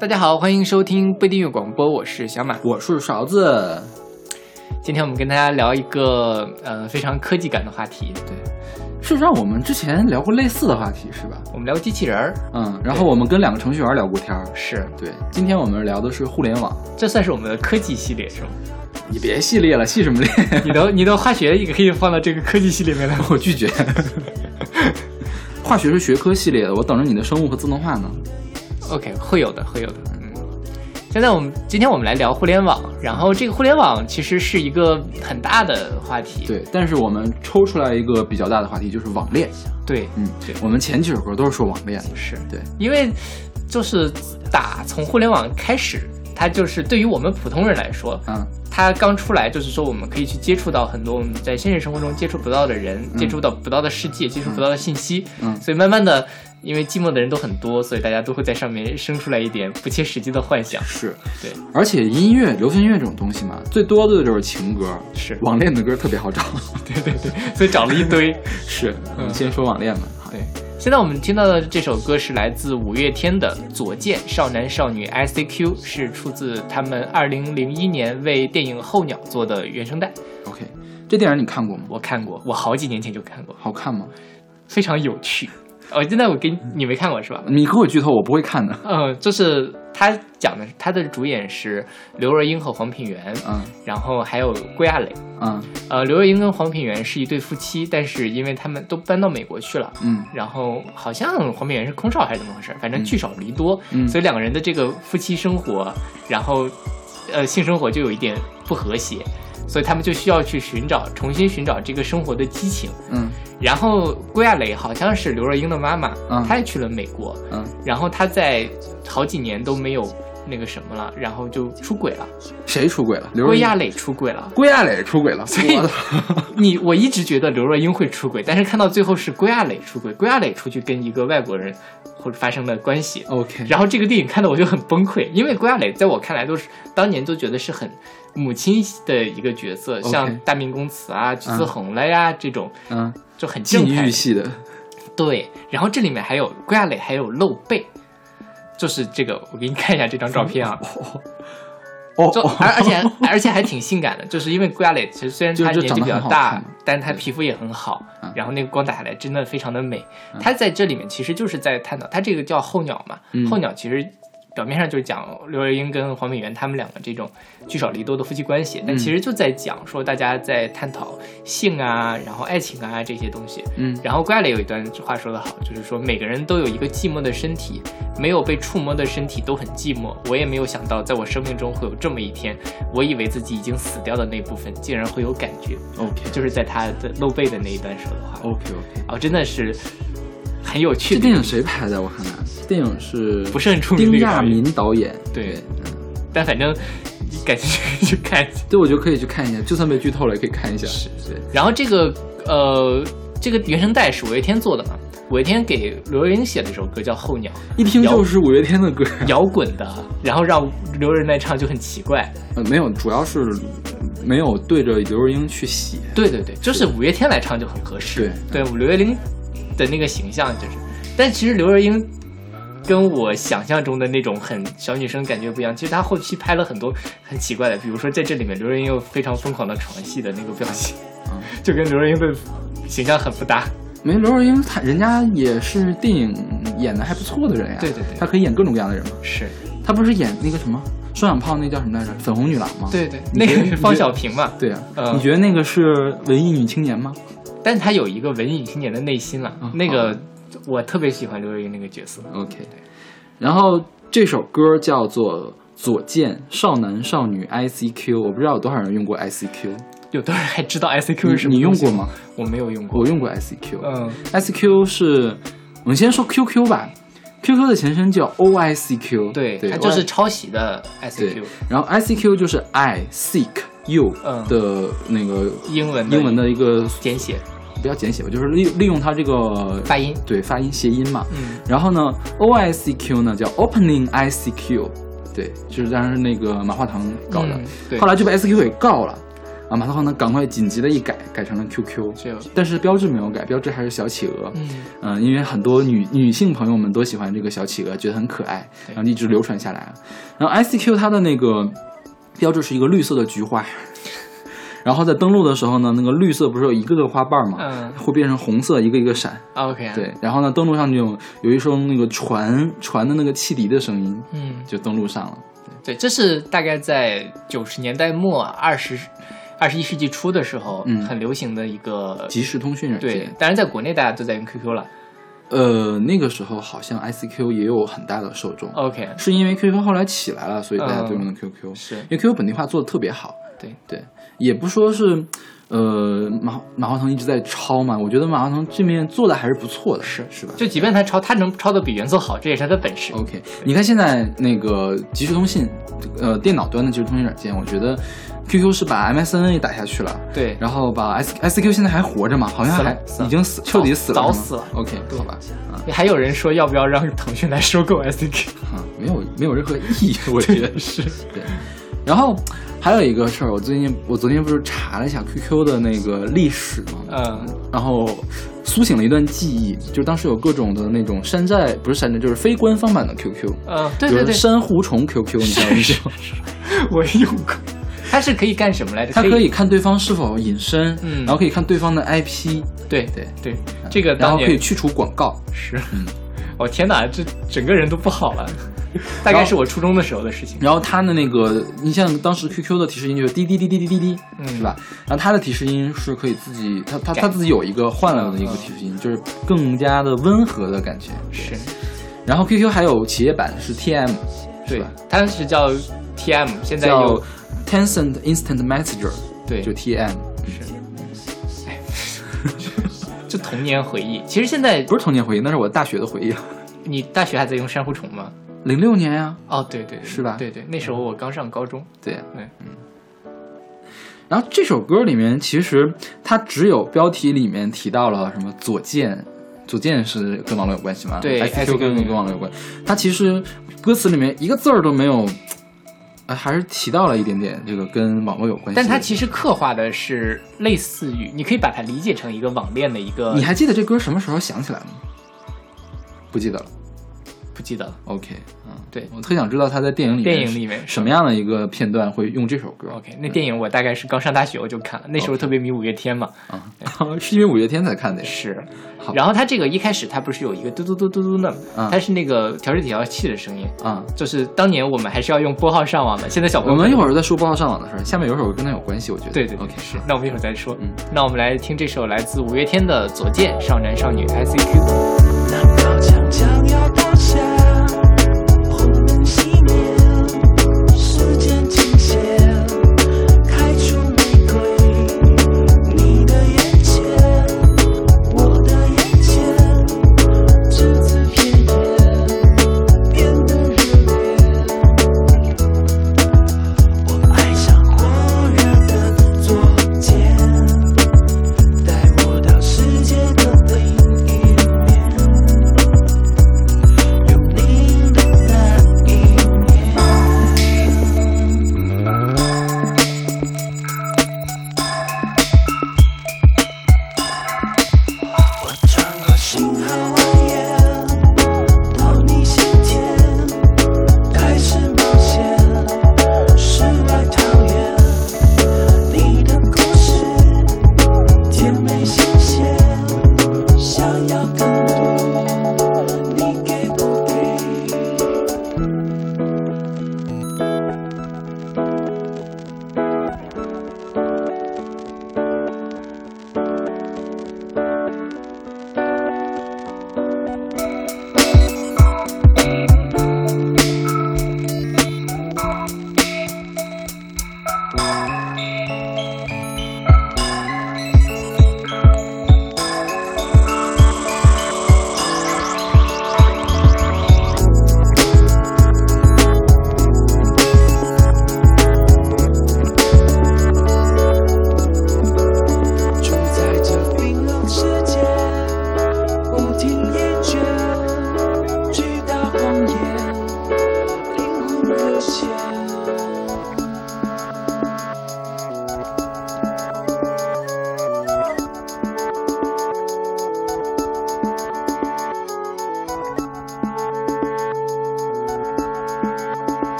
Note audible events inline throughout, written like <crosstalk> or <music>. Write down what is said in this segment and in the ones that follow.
大家好，欢迎收听不订阅广播，我是小马，我是勺子。今天我们跟大家聊一个呃非常科技感的话题，对，事实上我们之前聊过类似的话题，是吧？我们聊机器人儿，嗯，然后我们跟两个程序员聊过天儿，是对。今天我们聊的是互联网，这算是我们的科技系列是吗？你别系列了，系什么列？你的你的化学也可以放到这个科技系列里面来，<laughs> 我拒绝。化学是学科系列的，我等着你的生物和自动化呢。OK，会有的，会有的。嗯，现在我们今天我们来聊互联网，然后这个互联网其实是一个很大的话题。对，但是我们抽出来一个比较大的话题，就是网恋。对，嗯，对，我们前几首歌都是说网恋的，是对，因为就是打从互联网开始，它就是对于我们普通人来说，嗯，它刚出来就是说我们可以去接触到很多我们在现实生活中接触不到的人，接触到不到的世界，接触不到的信息。嗯所以慢慢的，因为寂寞的人都很多，所以大家都会在上面生出来一点不切实际的幻想。是对，而且音乐、流行音乐这种东西嘛，最多的就是情歌，是网恋的歌特别好找。<laughs> 对对对，所以找了一堆。<laughs> 是，我们嗯先说网恋吧。对，现在我们听到的这首歌是来自五月天的《左键少男少女 ICQ》，是出自他们二零零一年为电影《候鸟》做的原声带。OK，这电影你看过吗？我看过，我好几年前就看过，好看吗？非常有趣。哦，现在我给你你没看过是吧？你给我剧透，我不会看的。呃，就是他讲的，他的主演是刘若英和黄品源，嗯然后还有郭亚蕾。嗯呃，刘若英跟黄品源是一对夫妻，但是因为他们都搬到美国去了，嗯然后好像黄品源是空少还是怎么回事？反正聚少离多，嗯所以两个人的这个夫妻生活，然后呃性生活就有一点不和谐，所以他们就需要去寻找重新寻找这个生活的激情。嗯然后郭亚蕾好像是刘若英的妈妈，嗯她也去了美国，嗯，然后她在好几年都没有那个什么了，然后就出轨了，谁出轨了？刘若英郭亚蕾出轨了。郭亚蕾出轨了。所以我你我一直觉得刘若英会出轨，但是看到最后是郭亚蕾出轨，郭亚蕾出去跟一个外国人或者发生了关系，OK，然后这个电影看的我就很崩溃，因为郭亚蕾在我看来都是当年都觉得是很母亲的一个角色像大明宫词啊、橘子红了呀、这种嗯，就很禁欲系的。对，然后这里面还有郭亚磊还有露背，就是这个我给你看一下这张照片啊，<laughs> 哦。就，而而且而且还挺性感的，就是因为郭亚磊其实虽然他年纪比较大，但是他皮肤也很好嗯，然后那个光打下来真的非常的美。他在这里面其实就是在探讨，他这个叫候鸟嘛嗯，候鸟其实。表面上就是讲刘若英跟黄品源他们两个这种聚少离多的夫妻关系，但嗯其实就在讲说大家在探讨性啊，然后爱情啊这些东西。嗯然后郭亚磊有一段话说得好，就是说每个人都有一个寂寞的身体，没有被触摸的身体都很寂寞。我也没有想到，在我生命中会有这么一天，我以为自己已经死掉的那部分，竟然会有感觉。OK 就是在他的露背的那一段说的话。OK OK。哦，真的是很有趣的。这电影谁拍的？我看看，电影是不是很出名的丁亚民导演。对嗯，但反正感兴趣去看一下。对，我觉得可以去看一下，就算被剧透了也可以看一下。是对，然后这个呃，这个原声带是五月天做的嘛？五月天给刘若英写的一首歌叫《候鸟》，一听就是五月天的歌。摇滚的，然后让刘若英来唱就很奇怪。呃，没有，主要是没有对着刘若英去写。对对对，就是五月天来唱就很合适。对，刘若英的那个形象就是，但其实刘若英跟我想象中的那种很小女生感觉不一样。其实她后期拍了很多很奇怪的，比如说在这里面刘若英有非常疯狂的床戏的那个表情，嗯 <laughs> 就跟刘若英的形象很不搭。没刘若英，她人家也是电影演的还不错的人呀。对对对她可以演各种各样的人嘛。是她不是演那个什么双响炮，那叫什么来着？粉红女郎吗？对对，那个是方小平嘛？对啊、嗯你觉得那个是文艺女青年吗？但是她有一个文艺女青年的内心了，嗯那个我特别喜欢刘若英那个角色。OK，然后这首歌叫做《左键少男少女 ICQ》，我不知道有多少人用过 ICQ，有多少人还知道 ICQ 是什么？你用过？吗？我没有用过。我用过 ICQ。嗯 ICQ 是，我们先说 QQ 吧。QQ 的前身叫 OICQ，对，对，它就是抄袭的 ICQ，，然后 ICQ 就是 I seek you 嗯的那个英文英文的一个简写不要简写吧，就是利利用它这个发音。对发音谐音嘛。嗯，然后呢，OICQ 呢叫 Opening ICQ，对，就是当然是那个马化腾搞的。嗯对后来就被 ICQ 给告了。啊，马化腾呢赶快紧急的一改，改成了 QQ，就但是标志没有改，标志还是小企鹅。嗯嗯，因为很多女女性朋友们都喜欢这个小企鹅，觉得很可爱，然后一直流传下来了。然后 ICQ 它的那个标志是一个绿色的菊花，然后在登录的时候呢，那个绿色不是有一个个花瓣嘛？嗯会变成红色，一个一个闪。，OK，，对，然后呢，登录上就有有一声那个船船的那个汽笛的声音，嗯，就登录上了。对，这是大概在九十年代末二十二十一世纪初的时候，嗯很流行的一个即时通讯软件对件，，当然在国内大家都在用 QQ 了。呃，那个时候好像 ICQ 也有很大的受众，OK，是因为 QQ 后来起来了，所以大家都用的嗯 QQ。是因为 QQ 本地化做的特别好，对对，也不说是，呃，马马化腾一直在抄嘛，我觉得马化腾这面做的还是不错的，是是吧就即便他抄，他能抄的比原作好，这也是他的本事。？OK，你看现在那个即时通信，呃，电脑端的即时通信软件，我觉得 QQ 是把 MSN 也打下去了。对，然后把 S ICQ 现在还活着吗？好像还已经死，彻底死了，早死了 OK，好吧，啊还有人说要不要让腾讯来收购 SQ？啊，没有没有任何意义，我觉得 <laughs> 是对。然后还有一个事儿，我最近我昨天不是查了一下 QQ 的那个历史吗？嗯，然后苏醒了一段记忆，就是当时有各种的那种山寨，不是山寨，就是非官方版的 QQ，嗯，对对对，珊瑚虫 QQ，你还有印象？我用过。<laughs> 它是可以干什么来着？它可以看对方是否隐身，嗯然后可以看对方的 IP，对对对，这个然后可以去除广告。是，嗯我、天哪，这整个人都不好了。<laughs> 大概是我初中的时候的事情。然后它的那个，你像当时 QQ 的提示音就是滴滴滴滴滴滴滴，嗯是吧？然后它的提示音是可以自己，它它改它自己有一个换了的一个提示音，就是更加的温和的感觉。是，然后 QQ 还有企业版是 TM，对吧？，它是叫 TM，现在叫有 Tencent Instant Messenger，对就 TM，是，哎，就童年回忆。其实现在不是童年回忆，那是我大学的回忆。你大学还在用珊瑚虫吗？零六年呀，哦，对对，对是吧对对，那时候我刚上高中。对。对，嗯然后这首歌里面，其实它只有标题里面提到了什么左键，左键是跟网络有关系吗？对 ICQ 跟跟网络有关。它其实歌词里面一个字儿都没有，呃，还是提到了一点点这个跟网络有关系的。但它其实刻画的是类似于，你可以把它理解成一个网恋的一个。你还记得这歌什么时候想起来的吗？不记得了。不记得了 OK，嗯，对我特想知道他在电影里面电影里面什么样的一个片段会用这首歌。？OK，那电影我大概是刚上大学我就看了，那时候特别迷五月天嘛。啊，<laughs> 是因为五月天才看的。是好，然后他这个一开始他不是有一个嘟嘟嘟嘟嘟的，啊它是那个调制解调器的声音。啊，就是当年我们还是要用拨号上网的，现在小朋友我们一会儿再说拨号上网的事儿，下面有首歌跟他有关系，我觉得。对对对 OK，是，那我们一会儿再说。嗯，那我们来听这首来自五月天的《左键少男少女 ICQ》。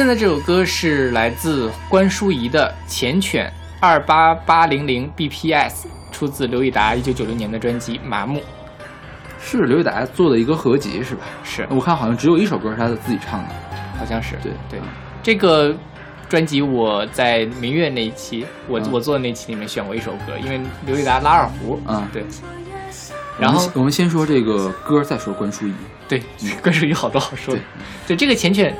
现在这首歌是来自关淑怡的《缱绻二八八零零 BPS》，出自刘以达一九九六年的专辑《麻木》。是刘以达做的一个合集是吧？是，我看好像只有一首歌是他的自己唱的。好像是。对对，这个专辑我在明月那一期，我、嗯我做的那期里面选过一首歌，因为刘以达拉二胡。啊对。然后我们我们先说这个歌，再说关淑怡。对，关淑怡好多好说的。对，这个缱绻，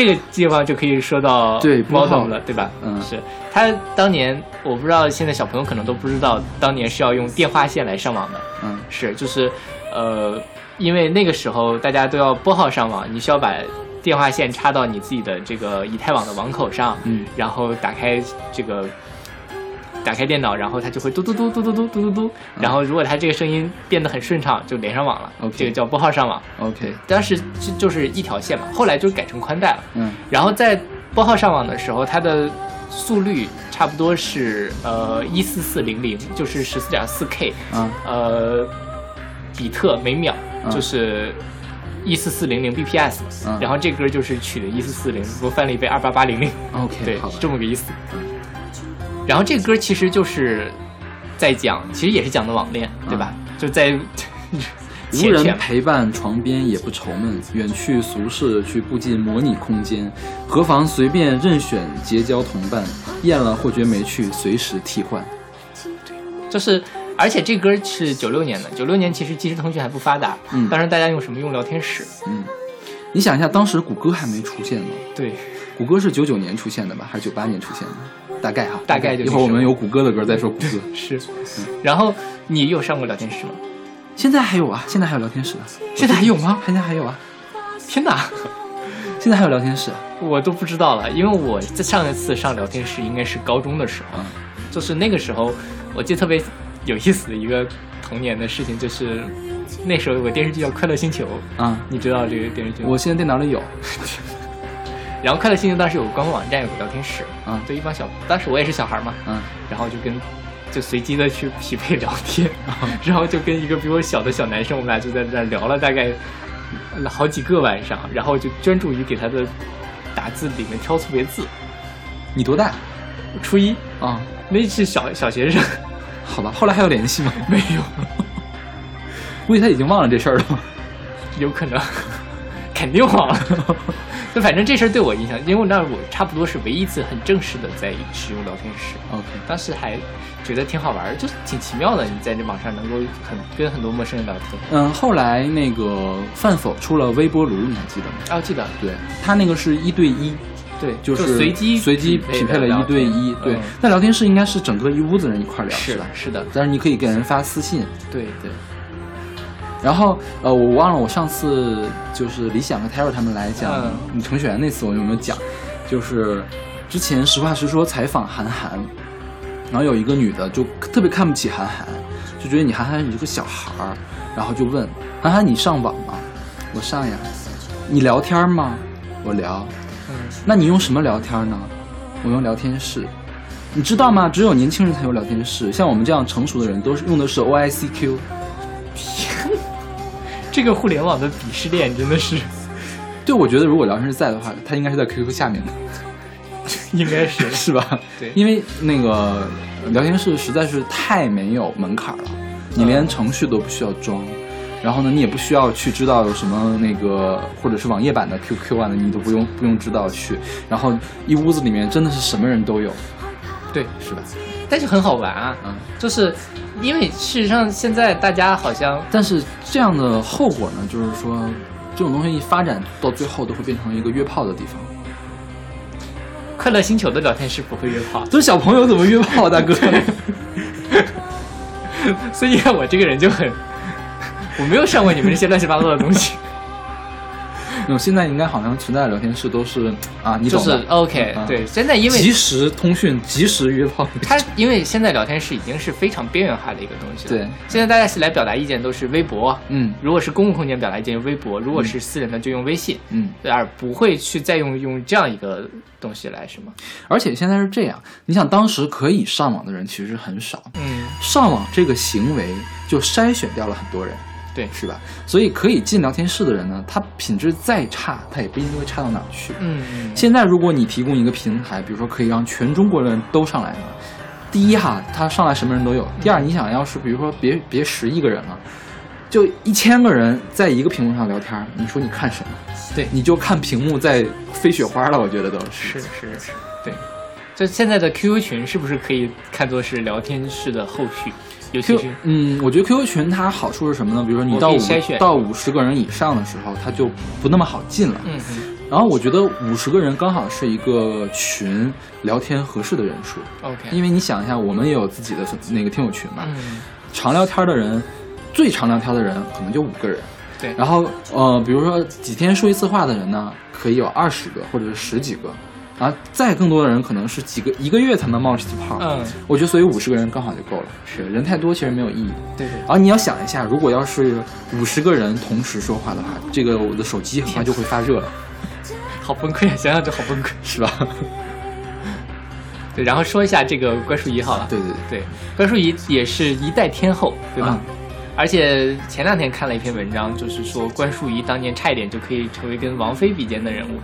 这个地方就可以说到对拨号 modem 了，对吧？嗯是他当年，我不知道现在小朋友可能都不知道，当年是要用电话线来上网的。嗯是，就是呃，因为那个时候大家都要拨号上网，你需要把电话线插到你自己的这个以太网的网口上，嗯然后打开这个。打开电脑，然后它就会嘟嘟嘟嘟嘟嘟嘟嘟嘟，然后如果它这个声音变得很顺畅，就连上网了。OK 这个叫拨号上网。，OK，当时就就是一条线嘛，后来就改成宽带了。嗯。然后在拨号上网的时候，它的速率差不多是呃一四四零零，就是十四点四 K，啊呃比特每秒，嗯。就是一四四零零 BPS。嗯。然后这歌就是取的一四四零，我翻了一倍二八八零零，，OK，对这么个意思。然后这个歌其实就是在讲，其实也是讲的网恋，对吧？就在无人陪伴床边也不愁闷，远去俗世去步进模拟空间，何妨随便任选结交同伴，厌了或觉没趣，随时替换。就是，而且这歌是九六年的，九六年其实即时通讯还不发达，嗯当时大家用什么？用聊天室。嗯，你想一下，当时谷歌还没出现呢，对，谷歌是九九年出现的吧，还是九八年出现的？大概哈，大概就是一会儿我们有谷歌的歌再说谷歌。<laughs> 是。然后你有上过聊天室吗？现在还有啊，现在还有聊天室啊，现在还有吗？现在还有啊，天哪，现在还有聊天室啊。我都不知道了，因为我在上一次上聊天室应该是高中的时候，嗯就是那个时候，我记得特别有意思的一个童年的事情，就是那时候有个电视剧叫《快乐星球》，啊，你知道这个电视剧吗？我现在电脑里有，<laughs> 然后《快乐星球》当时有个官方网站，有个聊天室，啊对一帮小，当时我也是小孩嘛，嗯然后就跟就随机的去匹配聊天，<laughs> 然后就跟一个比我小的小男生，我们俩就在那聊了大概好几个晚上，然后就专注于给他的打字里面挑错别字。你多大初一啊？那是小小学生，好吧，后来还有联系吗？<laughs> 没有，估计他已经忘了这事儿了。有可能，<laughs> 肯定忘了。就 <laughs> 反正这事儿对我影响，因为那我差不多是唯一一次很正式的在使用聊天室。OK，当时还觉得挺好玩儿，就是挺奇妙的。你在这网上能够很跟很多陌生人聊天。嗯，后来那个饭否出了微波炉，你还记得吗？啊，我记得，对他那个是一对一，对，就是随机随机匹配了一对一。对，那聊天室应该是整个一屋子人一块儿聊，是吧？是的，但是你可以给人发私信。对对。然后呃，我忘了我上次就是李想和 Taro 他们来讲嗯你程序员那次我有没有讲？就是之前实话实说采访韩寒，然后有一个女的就特别看不起韩寒，就觉得你韩寒你是个小孩儿，然后就问韩寒你上网吗？我上呀。你聊天吗？我聊。嗯，那你用什么聊天呢？我用聊天室。你知道吗？只有年轻人才有聊天室，像我们这样成熟的人都是用的是 OICQ。这个互联网的鄙视链真的是，<laughs> 对，我觉得如果聊天室在的话，他应该是在 QQ 下面的，<laughs> 应该是。<laughs> 是吧？对。因为那个聊天室实在是太没有门槛了，你连程序都不需要装，然后呢，你也不需要去知道有什么那个或者是网页版的 QQ 啊，你都不用不用知道去，然后一屋子里面真的是什么人都有，对，是吧？但是很好玩啊，嗯，就是因为事实上现在大家好像但是这样的后果呢，就是说这种东西一发展到最后都会变成一个约炮的地方。快乐星球的聊天室不会约炮，这小朋友怎么约炮，大哥？<laughs> 所以我这个人就很，我没有上过你们这些乱七八糟的东西，那现在应该好像存在的聊天室都是 <tsk> 啊，你就是懂的。OK，嗯对，现在因为即时通讯、即时约炮，它因为现在聊天室已经是非常边缘化的一个东西了。对，现在大家是来表达意见都是微博，嗯。如果是公共空间表达意见用微博，如果是私人的就用微信，嗯，对，而不会去再用用这样一个东西来什么，而且现在是这样，你想当时可以上网的人其实很少，嗯，上网这个行为就筛选掉了很多人。对是吧？所以可以进聊天室的人呢，他品质再差，他也不一定会差到哪儿去。嗯嗯，现在如果你提供一个平台，比如说可以让全中国人都上来呢，第一哈，他上来什么人都有；第二，你想要是比如说别别十亿个人了，就一千个人在一个屏幕上聊天，你说你看什么？对你就看屏幕在飞雪花了，我觉得都是是是，对。就现在的 QQ 群是不是可以看作是聊天室的后续？尤其 Q 是嗯，我觉得 QQ 群它好处是什么呢？比如说你到五到五十个人以上的时候，它就不那么好进了。嗯嗯然后我觉得五十个人刚好是一个群聊天合适的人数，，OK，因为你想一下，我们也有自己的那个听友群嘛，嗯常聊天的人，最常聊天的人可能就五个人。对然后呃，比如说几天说一次话的人呢，可以有二十个或者是十几个，然后再更多的人可能是几个一个月才能冒这次泡。嗯，我觉得所以五十个人刚好就够了。是人太多其实没有意义。对对然后你要想一下，如果要是五十个人同时说话的话，这个我的手机很快就会发热了，<laughs> 好崩溃啊！想想就好崩溃。是吧？对，然后说一下这个关淑怡好了。对对对，对，关淑怡也是一代天后，对吧？嗯而且前两天看了一篇文章，就是说关淑怡当年差一点就可以成为跟王菲比肩的人物，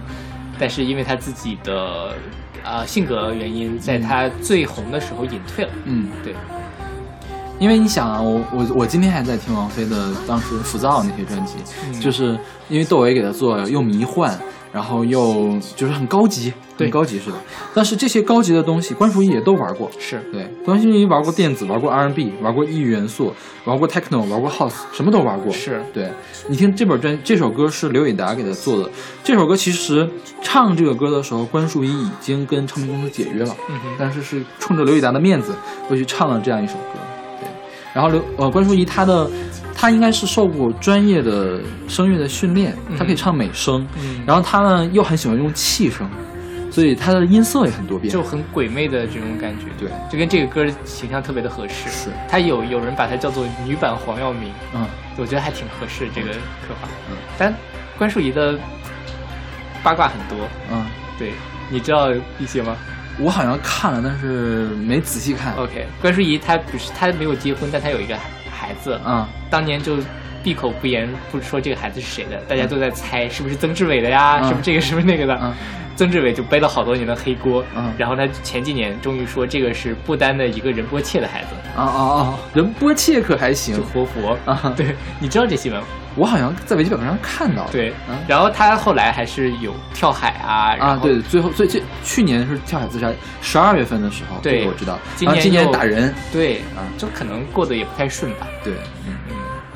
但是因为他自己的啊、呃性格原因，在他最红的时候隐退了。嗯，对，因为你想啊，我我我今天还在听王菲的当时浮躁那些专辑，嗯就是因为窦唯给她做又迷幻，然后又就是很高级，很高级似的。但是这些高级的东西，关淑怡也都玩过。是对，关淑怡玩过电子，玩过 R&B，玩过异域元素，玩过 techno，玩过 house，什么都玩过。是，对你听这本专这首歌是刘以达给他做的。这首歌其实唱这个歌的时候，关淑怡已经跟唱片公司解约了，但是是冲着刘以达的面子，又去唱了这样一首歌。对，然后刘呃关淑怡她的她应该是受过专业的声乐的训练，她可以唱美声，嗯，然后她呢又很喜欢用气声，所以她的音色也很多变。就很鬼魅的这种感觉，对，就跟这个歌形象特别的合适。是，她有有人把它叫做女版黄耀明，嗯我觉得还挺合适这个刻画。嗯，但关淑怡的八卦很多，嗯，对，你知道一些吗我好像看了，但是没仔细看。？OK，关淑怡她不是她没有结婚，但她有一个孩子，嗯。当年就闭口不言，不说这个孩子是谁的，大家都在猜是不是曾志伟的呀，嗯是不是这个是不是那个的。嗯曾志伟就背了好多年的黑锅，嗯然后他前几年终于说这个是不丹的一个仁波切的孩子，啊啊啊！仁波切可还行就活佛。啊。对，你知道这新闻？我好像在维基百科上看到了。对，嗯然后他后来还是有跳海啊，然啊，后对，最后最最去年是跳海自杀，十二月份的时候，对我知道。今年打人，对啊就可能过得也不太顺吧，对，嗯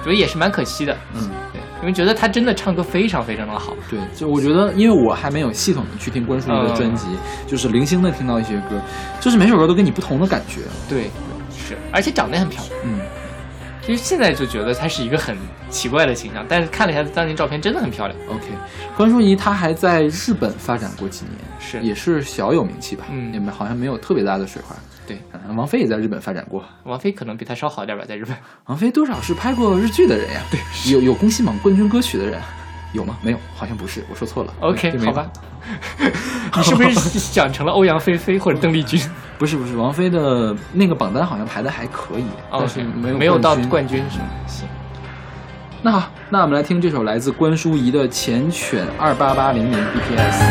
嗯，所以也是蛮可惜的，嗯，对，因为觉得他真的唱歌非常非常的好，对，就我觉得，因为我还没有系统的去听关淑怡的嗯。专辑，就是零星的听到一些歌，就是每首歌都给你不同的感觉。对，是，而且长得也很漂亮。嗯，其实现在就觉得她是一个很奇怪的形象，但是看了一下当年照片，真的很漂亮。OK，关淑怡她还在日本发展过几年，是也是小有名气吧，嗯也没好像没有特别大的水花。对，嗯王菲也在日本发展过，王菲可能比她稍好点吧，在日本。王菲多少是拍过日剧的人呀？对，有有宫西榜冠军歌曲的人，有吗？没有，好像不是，我说错了。OK，好吧。你 <laughs> 是不是想成了欧阳菲菲或者邓丽君？<laughs> 不是不是，王菲的那个榜单好像排的还可以，但是没有没有到冠军冠军是吗？行，那好，那我们来听这首来自关淑怡的《缱绻二八八零零 BPS》。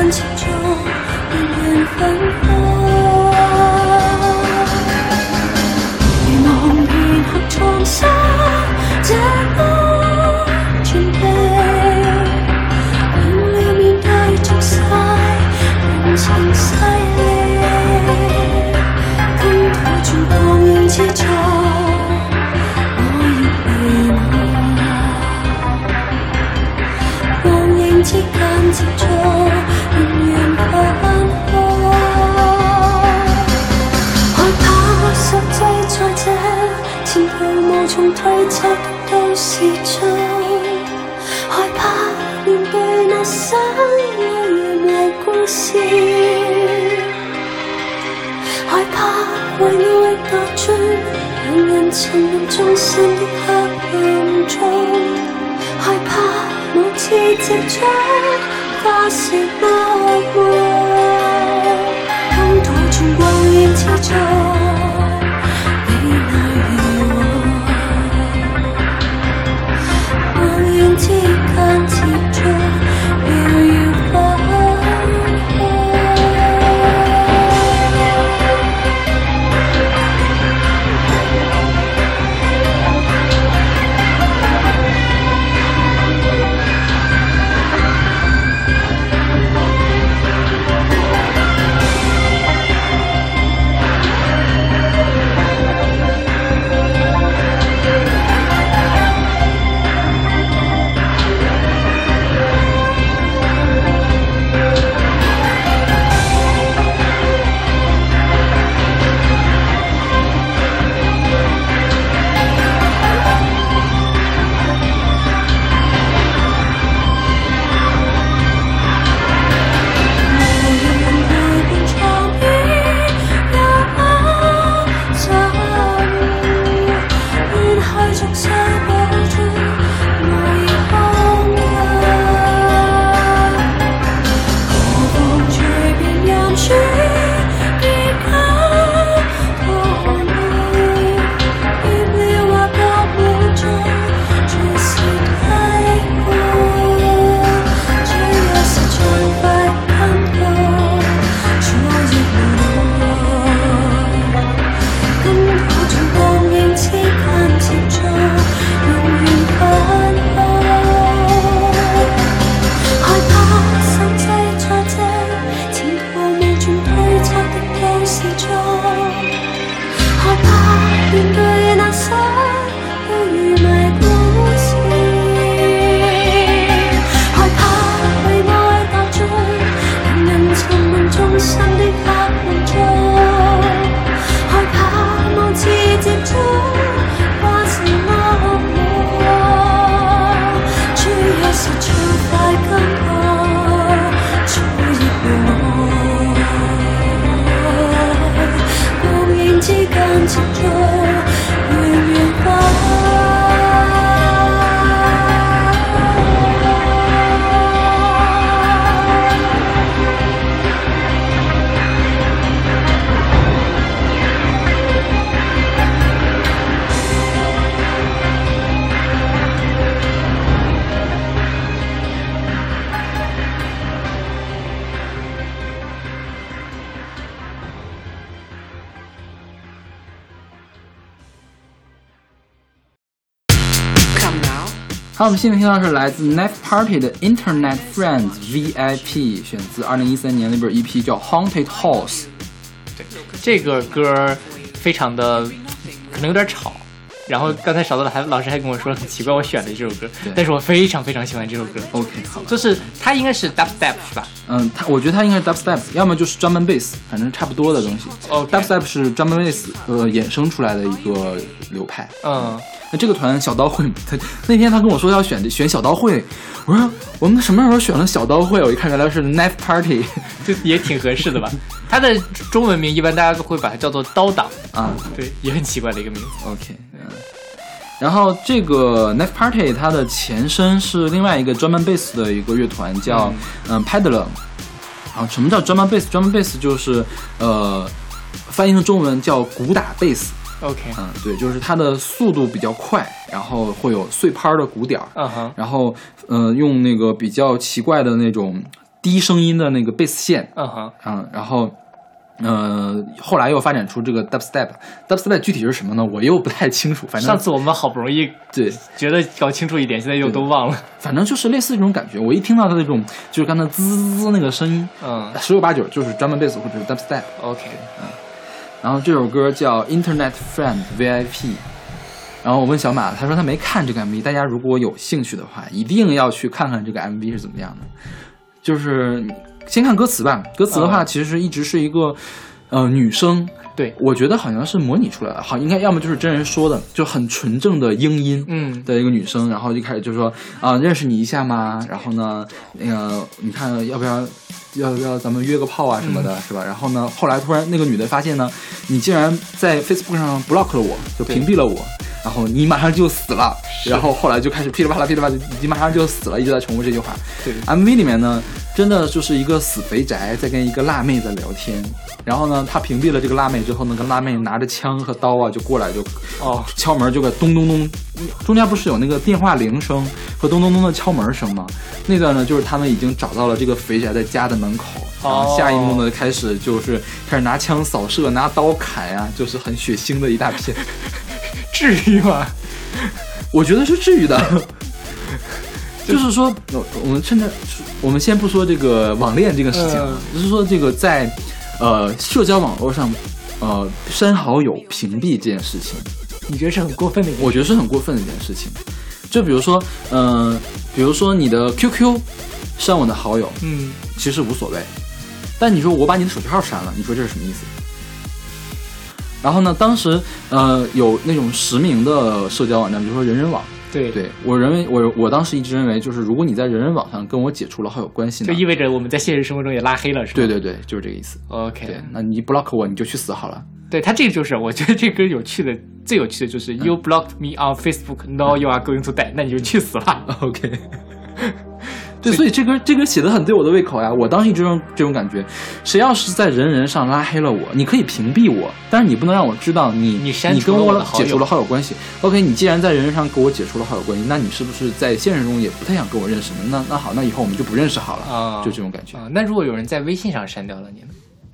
之間接觸，令人分讓人沉淪終身的黑暗中，害怕某次接觸化成惡夢，跟途中光影之中。你那疑惑，光影之间好，我们现在听到的是来自 Knife Party 的 Internet Friends VIP，选自二零一三年那本 EP 叫 Haunted House。对，这个歌非常的可能有点吵。然后刚才勺子还老师还跟我说很奇怪我选的这首歌，但是我非常非常喜欢这首歌。OK，好，就是它应该是 dubstep 是吧？嗯，它我觉得它应该是 dubstep，要么就是 drum and bass，反正差不多的东西。OK dubstep 是 drum and bass 呃衍生出来的一个流派。嗯，那这个团小刀会，他那天他跟我说要选选小刀会，我说我们什么时候选了小刀会？我一看原来是 Knife Party <laughs> 就也挺合适的吧。它的中文名一般大家都会把它叫做刀党，啊。对，也很奇怪的一个名字。OK，嗯。然后这个 Knife Party 它的前身是另外一个专门 bass 的一个乐团，叫嗯 Peddler。然后什么叫专门 bass？专门 bass 就是呃翻译成中文叫鼓打贝斯。OK，嗯，对，就是它的速度比较快，然后会有碎拍的鼓点儿，嗯哼，然后呃用那个比较奇怪的那种低声音的那个贝斯线，嗯哼，嗯，然后呃后来又发展出这个 dubstep，dubstep 具体是什么呢？我又不太清楚，反正上次我们好不容易对，觉得搞清楚一点，现在又都忘了。反正就是类似这种感觉。我一听到它那种就是刚才滋滋滋那个声音，嗯十有八九就是专门贝斯或者是 dubstep。，OK，然后这首歌叫 Internet Friend VIP。然后我问小马，他说他没看这个 MV，大家如果有兴趣的话，一定要去看看这个 MV 是怎么样的。就是先看歌词吧，歌词的话，嗯其实一直是一个呃女生对，我觉得好像是模拟出来的，好应该要么就是真人说的，就很纯正的英音，嗯的一个女生，然后就开始就说啊、认识你一下嘛？然后呢，那个你看要不要要不要咱们约个炮啊什么的，嗯是吧？然后呢，后来突然那个女的发现呢，你竟然在 Facebook 上 block 了我，就屏蔽了我。然后你马上就死了，然后后来就开始噼里啪啦噼里啪啦，你马上就死了，一直在重复这句话。对 MV 里面呢，真的就是一个死肥宅在跟一个辣妹子聊天，然后呢，他屏蔽了这个辣妹之后呢，跟辣妹拿着枪和刀啊就过来就哦，敲门就给咚咚咚，中间不是有那个电话铃声和咚咚咚的敲门声吗？那段呢，就是他们已经找到了这个肥宅的家的门口，然后下一幕呢，开始就是开始拿枪扫射、拿刀砍呀、就是很血腥的一大片。<laughs> 至于吗？我觉得是至于的。<laughs> 就是说，我我们趁着，我们先不说这个网恋这个事情啊，就是说这个在呃社交网络上，呃删好友、屏蔽这件事情，你觉得是很过分的一件我觉得是很过分的一件事情。就比如说，嗯、比如说你的 QQ 删我的好友，嗯，其实无所谓。但你说我把你的手机号删了，你说这是什么意思？然后呢，当时呃有那种实名的社交网站，比如说人人网，对，对我认为我我当时一直认为，就是如果你在人人网上跟我解除了好友关系呢就，意味着我们在现实生活中也拉黑了，是吧？对对对，就是这个意思。，OK，对，那你 block 我，你就去死好了。对他这个就是，我觉得这歌有趣的，最有趣的就是、You blocked me on Facebook, now you are going to die，那你就去死吧。<laughs> OK。对，所以这歌这歌写的很对我的胃口呀。我当时一直有这种感觉，谁要是在人人上拉黑了我，你可以屏蔽我，但是你不能让我知道你你删你跟我解除了好友关系。OK，你既然在人人上跟我解除了好友关系，那你是不是在现实中也不太想跟我认识呢？那那好，那以后我们就不认识好了，啊就这种感觉。啊，那如果有人在微信上删掉了你呢？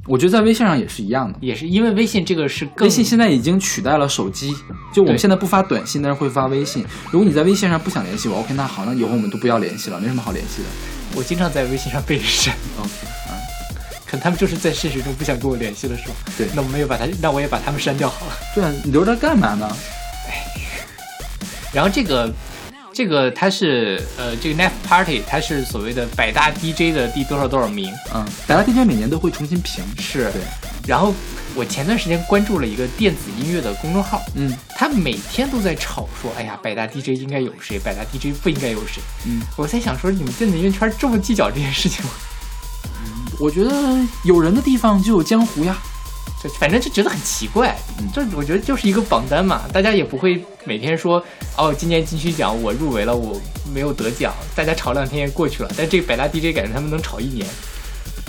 我觉得在微信上也是一样的。也是因为微信这个是更微信现在已经取代了手机，就我们现在不发短信，但是会发微信。如果你在微信上不想联系我，OK，那好，那以后我们都不要联系了，没什么好联系的。我经常在微信上被人删，OK，嗯，可能他们就是在现实中不想跟我联系了，是吧？对那我们也把他，那我也把他们删掉好了。对啊，你留着干嘛呢？然后这个这个它是呃这个 Net Party 它是所谓的百大 DJ 的第多少多少名嗯，百大 DJ 每年都会重新评，是对，然后我前段时间关注了一个电子音乐的公众号，嗯他每天都在吵说，哎呀，百大 DJ 应该有谁，百大 DJ 不应该有谁。嗯，我在想说，你们电子音乐圈这么计较这件事情吗？我觉得有人的地方就有江湖呀。就反正就觉得很奇怪，就我觉得就是一个榜单嘛，大家也不会每天说哦，今年金曲奖我入围了，我没有得奖，大家吵两天也过去了。但这个百大 DJ 感觉他们能吵一年，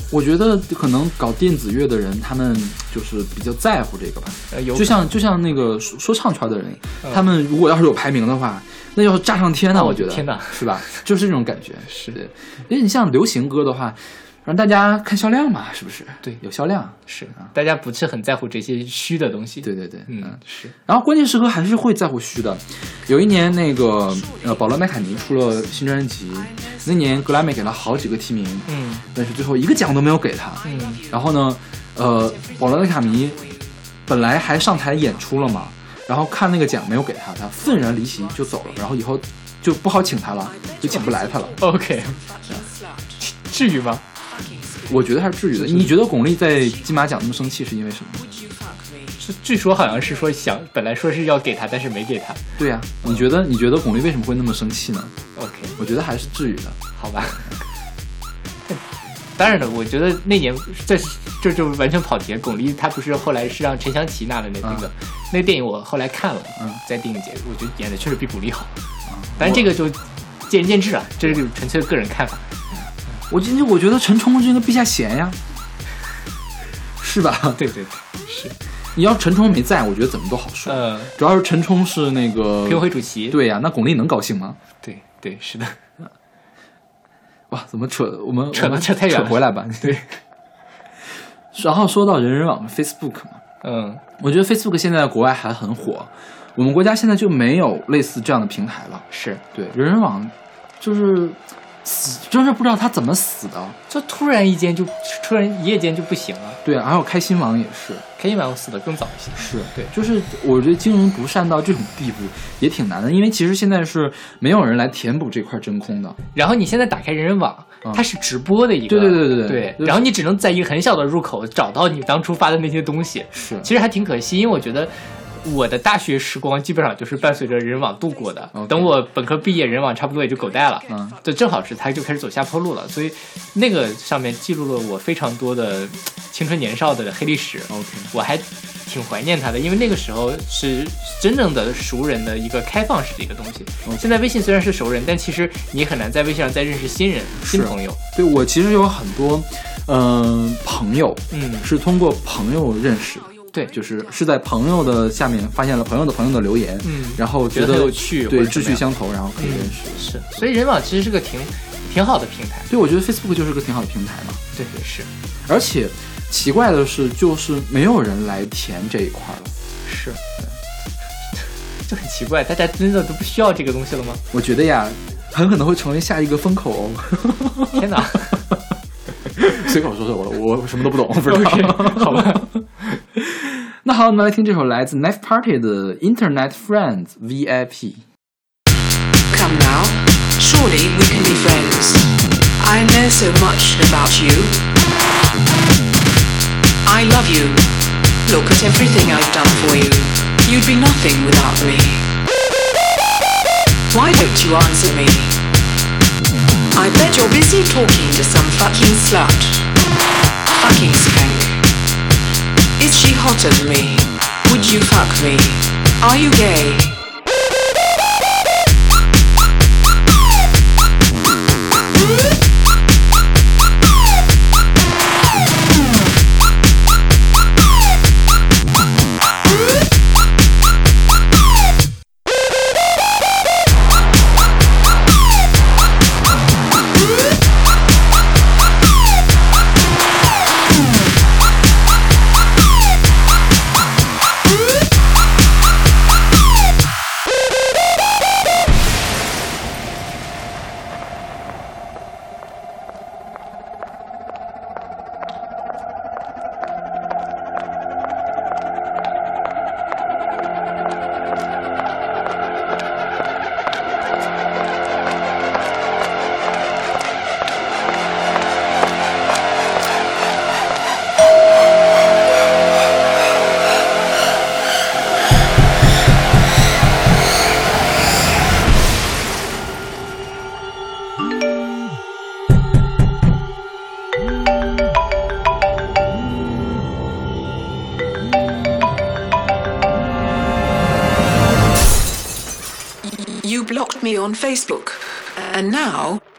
我觉得可能搞电子乐的人，他们就是比较在乎这个吧。呃，就像就像那个说说唱圈的人，嗯他们如果要是有排名的话，那要是炸上天呢、哦我觉得天哪是吧？就是这种感觉。是的，因为你像流行歌的话，让大家看销量嘛，是不是？对有销量。是啊大家不是很在乎这些虚的东西。对对对，嗯，是然后关键时刻还是会在乎虚的。有一年那个呃，保罗麦卡尼出了新专辑，那年格莱美给了好几个提名，嗯但是最后一个奖都没有给他。嗯然后呢，呃，保罗麦卡尼本来还上台演出了嘛，然后看那个奖没有给他，他愤然离席就走了，然后以后就不好请他了，就请不来他了。，OK，至于吗？我觉得还是至于的。你觉得巩俐在金马奖那么生气是因为什么？是据说好像是说想本来说是要给他，但是没给他。对呀、你觉得你觉得巩俐为什么会那么生气呢？OK，我觉得还是至于的。好吧。当然了，我觉得那年在这就完全跑题了。巩俐她不是后来是让陈翔奇拿了那那个、那个电影，我后来看了，嗯在电影节，我觉得演的确实比巩俐好。但是这个就见仁见智啊，这是纯粹个人看法。我今天我觉得陈冲就应该避下嫌呀，是吧？<laughs> 对对对，是。你要陈冲没在，我觉得怎么都好说。呃，主要是陈冲是那个评委会主席。对呀、那巩俐能高兴吗？对对是的。<laughs> 哇，怎么扯我们扯我们扯太远了扯回来吧。<laughs> 对。然后说到人人网 Facebook 嘛，嗯，我觉得 Facebook 现在在国外还很火，我们国家现在就没有类似这样的平台了。是对，人人网就是死真是不知道他怎么死的。就突然一间就突然一夜间就不行了。对啊，还有开心网也是，开心网死的更早一些。是对就是我觉得经营不善到这种地步也挺难的，因为其实现在是没有人来填补这块真空的。然后你现在打开人人网，嗯它是直播的一个，对对对对对对然后你只能在一个很小的入口找到你当初发的那些东西，是其实还挺可惜，因为我觉得。我的大学时光基本上就是伴随着人网度过的。等我本科毕业，人网差不多也就狗带了，嗯，就正好是它就开始走下坡路了。所以那个上面记录了我非常多的青春年少的黑历史。OK，我还挺怀念它的，因为那个时候是真正的熟人的一个开放式的一个东西。现在微信虽然是熟人，但其实你很难在微信上再认识新人、新朋友。对我其实有很多嗯、朋友嗯，是通过朋友认识的。对，就是是在朋友的下面发现了朋友的朋友的留言，嗯然后觉得得有趣对志趣相投，然后可以认嗯识。是，所以人网其实是个挺挺好的平台。对，我觉得 Facebook 就是个挺好的平台嘛，对对是而且奇怪的是，就是没有人来填这一块了。是，<laughs> 就很奇怪，大家真的都不需要这个东西了吗？我觉得呀，很可能会成为下一个风口哦。天哪 <laughs> 随口说说，我我什么都不懂，不知道。！OK，好吧。<laughs> 那好，我们来听这首来自 Knife Party 的 Internet Friends VIP。 Come now, surely we can be friends. I know so much about you. I love you. Look at everything I've done for you. You'd be nothing without me. Why don't you answer me? I bet you're busy talking to some fucking slut. Fucking skank. Is she hotter than me? Would you fuck me? Are you gay?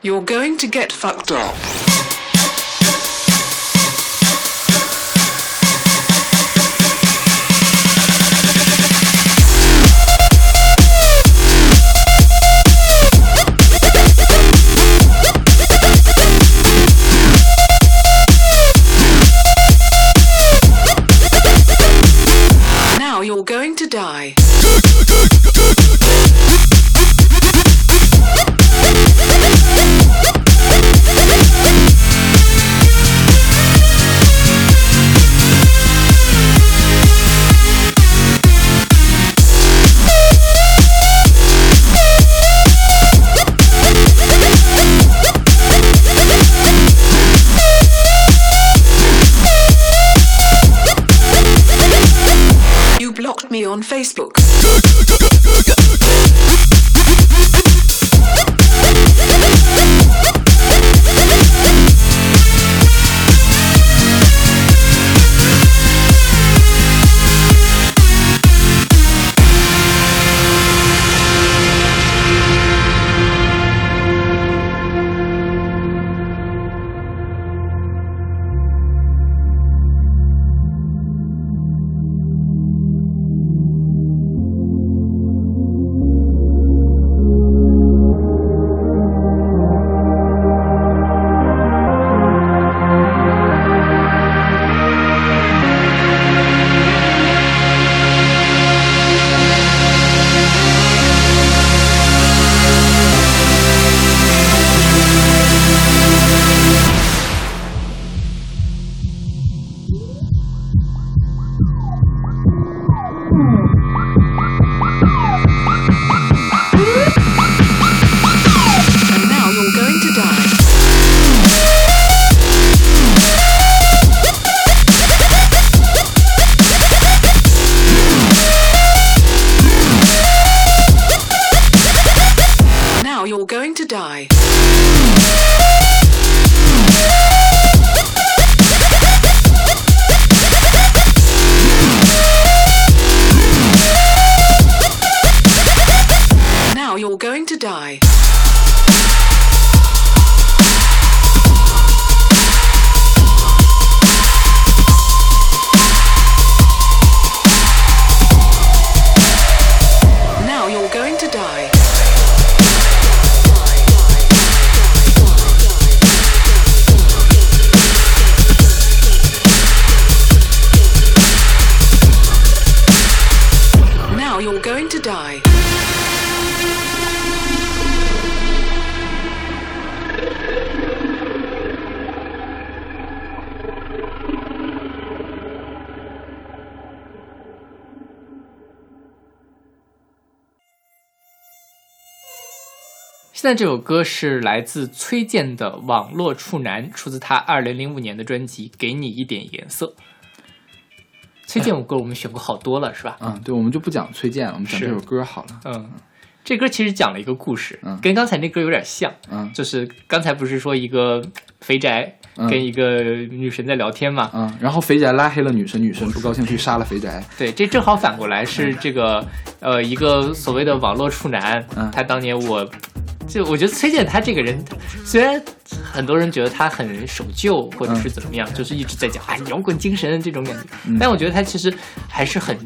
You're going to get fucked up. To die. 现在这首歌是来自崔健的《网络处男》，出自他二零零五年的专辑《给你一点颜色》。崔健歌我们选过好多了，是吧？嗯，对，我们就不讲崔健了，我们讲这首歌好了。嗯，这歌其实讲了一个故事，嗯跟刚才那歌有点像。嗯就是刚才不是说一个肥宅嗯跟一个女神在聊天嘛？嗯，然后肥宅拉黑了女神，女神不高兴去杀了肥宅。对，这正好反过来是这个呃一个所谓的网络处男，嗯他当年我就我觉得崔健他这个人，虽然很多人觉得他很守旧或者是怎么样，就是一直在讲啊摇滚精神这种感觉，嗯但我觉得他其实还是很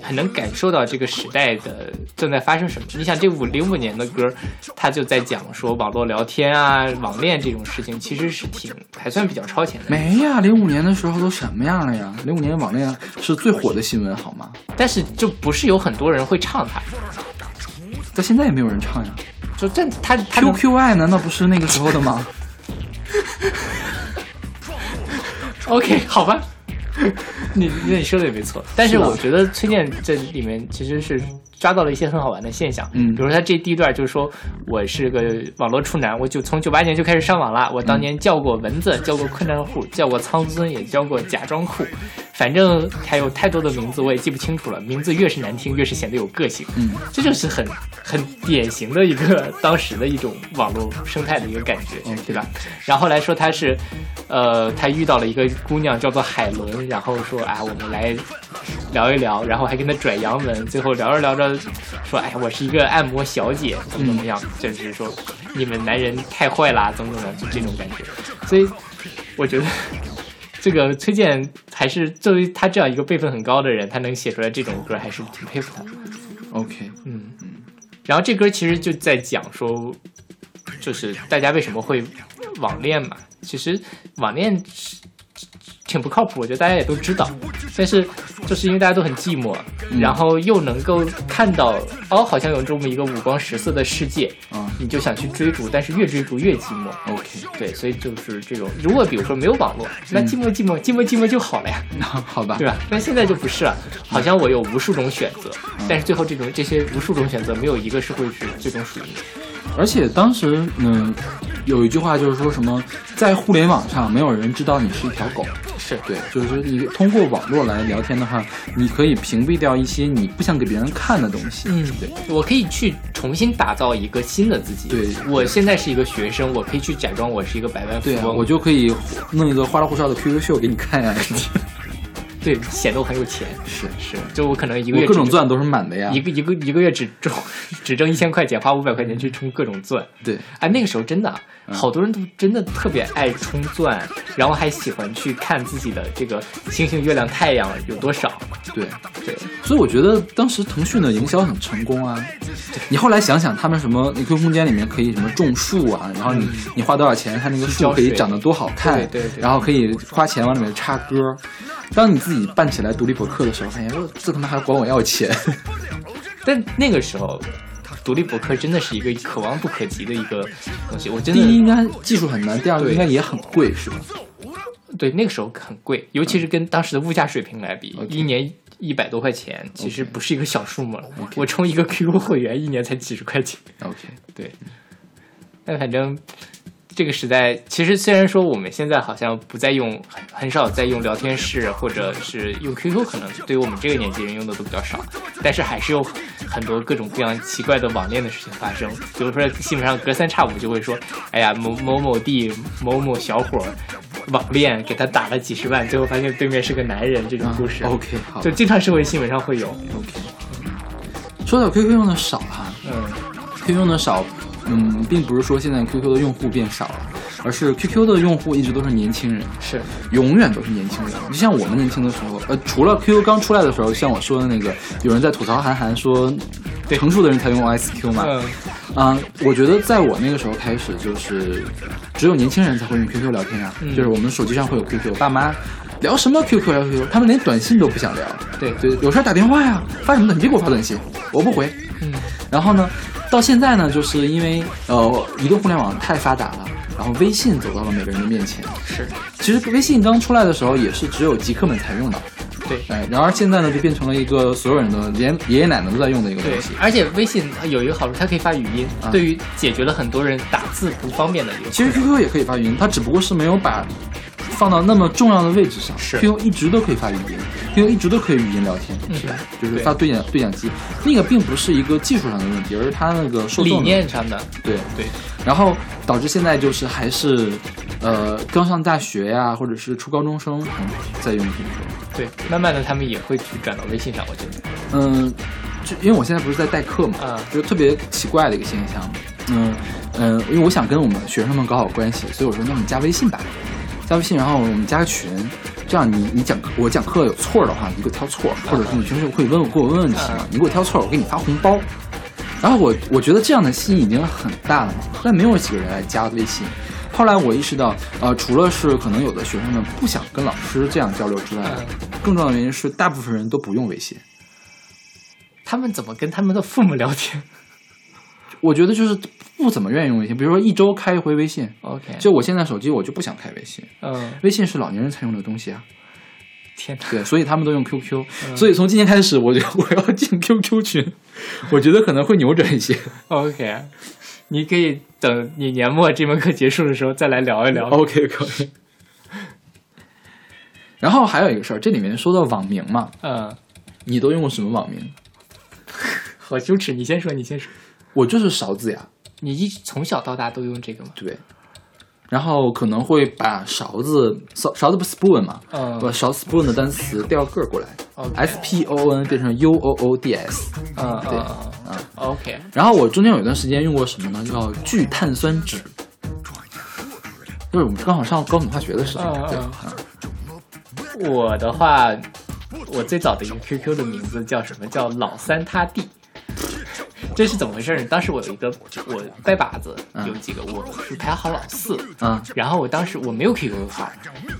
很能感受到这个时代的正在发生什么。你想这五零五年的歌，他就在讲说网络聊天啊、网恋这种事情，其实是挺还算比较超前的。没呀，零五年的时候都什么样了呀？零五年网恋是最火的新闻，好吗？但是就不是有很多人会唱它，到现在也没有人唱呀。就这他他 QQ 爱难道不是那个时候的吗？<laughs> OK，好吧，你那你说的也没错，但是我觉得崔健这里面其实是抓到了一些很好玩的现象，嗯。比如说他这第一段就是说我是个网络处男，我就从九八年就开始上网了，我当年叫过蚊子，叫过困难户，叫过苍尊，也叫过假装酷，反正还有太多的名字我也记不清楚了，名字越是难听越是显得有个性，嗯，这就是很很典型的一个 <laughs> 当时的一种网络生态的一个感觉，对吧？然后来说他是，呃，他遇到了一个姑娘叫做海伦，然后说啊，我们来聊一聊，然后还跟他拽洋文，最后聊着聊着说，哎，我是一个按摩小姐，怎么怎么样，就是说你们男人太坏啦，怎么怎么样，就这种感觉。所以我觉得这个崔健还是作为他这样一个辈分很高的人，他能写出来这种歌，还是挺佩服他的。OK，嗯嗯，然后这歌其实就在讲说，就是大家为什么会网恋嘛。其实网恋是挺不靠谱，我觉得大家也都知道。但是就是因为大家都很寂寞，然后又能够看到哦，好像有这么一个五光十色的世界，啊你就想去追逐，但是越追逐越寂寞。，OK，对，所以就是这种，如果比如说没有网络，那寂寞寂寞寂寞寂寞就好了呀。<laughs> 那好吧对，吧？但现在就不是了，好像我有无数种选择，但是最后这种这些无数种选择，没有一个是会是最终属于你的。而且当时嗯，有一句话就是说什么，在互联网上没有人知道你是一条狗。是对，就是说你通过网络来聊天的话，你可以屏蔽掉一些你不想给别人看的东西。嗯，对，我可以去重新打造一个新的自己。对我现在是一个学生，我可以去假装我是一个百万富对啊，翁，我就可以弄一个花里胡哨的 QQ 秀给你看呀、<laughs> 对显得我很有钱。是是，就我可能一个月各种钻都是满的呀。一个一个一个月只挣只挣一千块钱，花五百块钱去充各种钻。对，哎，那个时候真的好多人都真的特别爱冲钻，然后还喜欢去看自己的这个星星、月亮、太阳有多少。对，对，所以我觉得当时腾讯的营销很成功啊。你后来想想，他们什么 QQ 空间里面可以什么种树啊，然后你你花多少钱，它那个树可以长得多好看，对对对然后可以花钱往里面插歌。当你自己办起来独立博客的时候，发现这他妈还管我要钱。但那个时候，独立博客真的是一个可望不可及的一个东西。我真第一应该技术很难，第二个应该也很贵，是吧？对那个时候很贵，尤其是跟当时的物价水平来比一年一百多块钱，其实不是一个小数目了。我充一个 QQ 会员，一年才几十块钱。OK，对，但反正这个时代，其实虽然说我们现在好像不再用，很很少在用聊天室，或者是用 QQ，可能对于我们这个年纪人用的都比较少，但是还是有很多各种各样奇怪的网恋的事情发生。比如说，基本上隔三差五就会说，哎呀，某某某地某某小伙网恋，给他打了几十万，最后发现对面是个男人，这种故事，啊 OK，好就经常社会新闻上会有。OK。说到 QQ 用的少哈、嗯 QQ 用的少，嗯，并不是说现在 QQ 的用户变少了，而是 QQ 的用户一直都是年轻人，是，永远都是年轻人。就像我们年轻的时候，呃，除了 QQ 刚出来的时候，像我说的那个，有人在吐槽韩寒说，对。成熟的人才用 ICQ 嘛，嗯。啊、我觉得在我那个时候开始，就是只有年轻人才会用 QQ 聊天啊，嗯。就是我们手机上会有 QQ，爸妈。聊什么 QQ 聊 QQ，他们连短信都不想聊，对。对，有事打电话呀，发什么短信别给我发短信，我不回。嗯。然后呢，到现在呢，就是因为呃移动互联网太发达了，然后微信走到了每个人的面前。是，其实微信刚出来的时候也是只有极客们才用的，对。哎，然而现在呢就变成了一个所有人的连爷爷奶奶都在用的一个东对西。，而且微信它有一个好处，它可以发语音，啊对于解决了很多人打字不方便的一个。其实 QQ 也可以发语音，它只不过是没有把放到那么重要的位置上。是 QQ 一直都可以发语音，QQ 一直都可以语音聊天，嗯是吧？就是发对讲对讲机，那个并不是一个技术上的问题，而是它那个受众理念上的，对对，然后导致现在就是还是，呃，刚上大学呀，或者是初高中生嗯在用 QQ。对，慢慢的他们也会去转到微信上，我觉得。嗯，就因为我现在不是在代课嘛，啊就特别奇怪的一个现象。嗯嗯，因为我想跟我们学生们搞好关系，所以我说那我们加微信吧，加微信，然后我们加个群，这样你你讲课我讲课有错的话，你给我挑错，或者是你平时会问我给我问问题嘛，你给我挑错，我给你发红包。然后我我觉得这样的吸引已经很大了嘛，但没有几个人来加微信。后来我意识到，呃，除了是可能有的学生们不想跟老师这样交流之外，更重要的原因是大部分人都不用微信。他们怎么跟他们的父母聊天我觉得就是不怎么愿意用微信，比如说一周开一回微信。？OK，就我现在手机，我就不想开微信，嗯，微信是老年人才用的东西啊。天哪，对，所以他们都用 QQ。所以从今天开始，我就 <laughs> 我要进 QQ 群，我觉得可能会扭转一些。OK，<laughs> 你可以等你年末这门课结束的时候再来聊一聊。OK，可以。然后还有一个事儿，这里面说到网名嘛，嗯，你都用过什么网名？<laughs> 好羞耻，你先说，你先说。我就是勺子呀，你一从小到大都用这个吗？对。然后可能会把勺子勺勺子不 spoon 嘛，嗯把勺 spoon 的单词调个儿过来 OK，S P O O N 变成 U O O D S。嗯对，OK，然后我中间有一段时间用过什么呢？叫聚碳酸酯，就是我们刚好上高等化学的时候，对，我的话，我最早的一个 QQ 的名字叫什么？叫老三他弟。这是怎么回事呢？当时我有一个我拜把子嗯有几个，我是排行老四，嗯然后我当时我没有 QQ 号，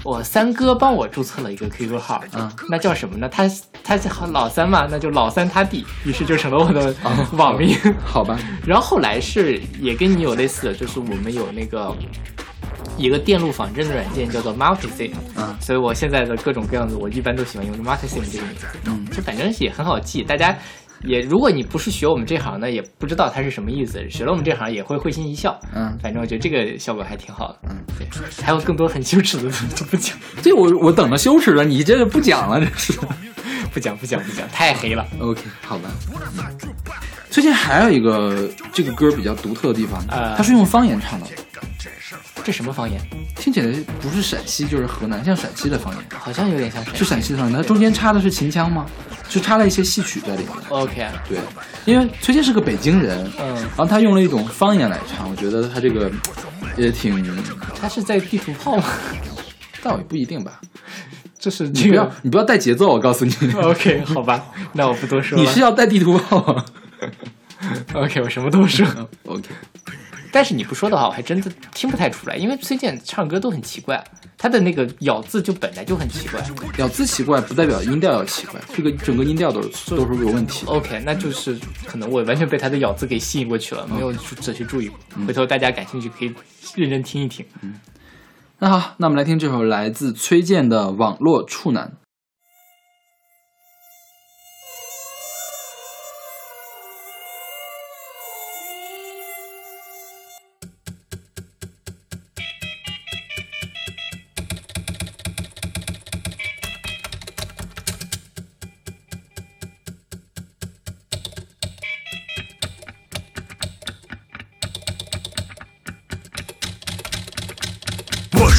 我三哥帮我注册了一个 QQ 号，嗯那叫什么呢？他他是老三嘛，那就老三他弟，于是就成了我的 <laughs> 网名。好吧，然后后来是也跟你有类似的，就是我们有那个一个电路仿真的软件叫做 Multisim，嗯所以我现在的各种各样的，我一般都喜欢用 Multisim 这个名字，嗯就反正也很好记，大家。也，如果你不是学我们这行的，也不知道它是什么意思。学了我们这行也会会心一笑。嗯反正我觉得这个效果还挺好的。嗯，对，还有更多很羞耻的就不讲，<laughs> 对我我等着羞耻了，你这个不讲了，这是。不讲，不讲，不讲，太黑了。OK，好吧。最近还有一个这个歌比较独特的地方，啊它是用方言唱的，这什么方言？听起来不是陕西就是河南，像陕西的方言，好像有点像是陕西的方言。它中间插的是秦腔吗？就插了一些戏曲在里面。OK，对，因为崔健是个北京人，嗯然后他用了一种方言来唱，我觉得他这个也挺，他是在地图炮吗？<laughs> 倒也不一定吧。这是你不要。你不要带节奏，我告诉你，<laughs> OK，好吧，那我不多说了。你是要带地图炮啊 <laughs> OK，我什么都说。？OK，但是你不说的话，我还真的听不太出来，因为崔健唱歌都很奇怪，他的那个咬字就本来就很奇怪。咬字奇怪不代表音调要奇怪，这个整个音调都是都是有问题。OK，那就是可能我完全被他的咬字给吸引过去了，没有去仔细注意。回头大家感兴趣可以认真听一听。嗯那好，那我们来听这首来自崔健的《网络处男》。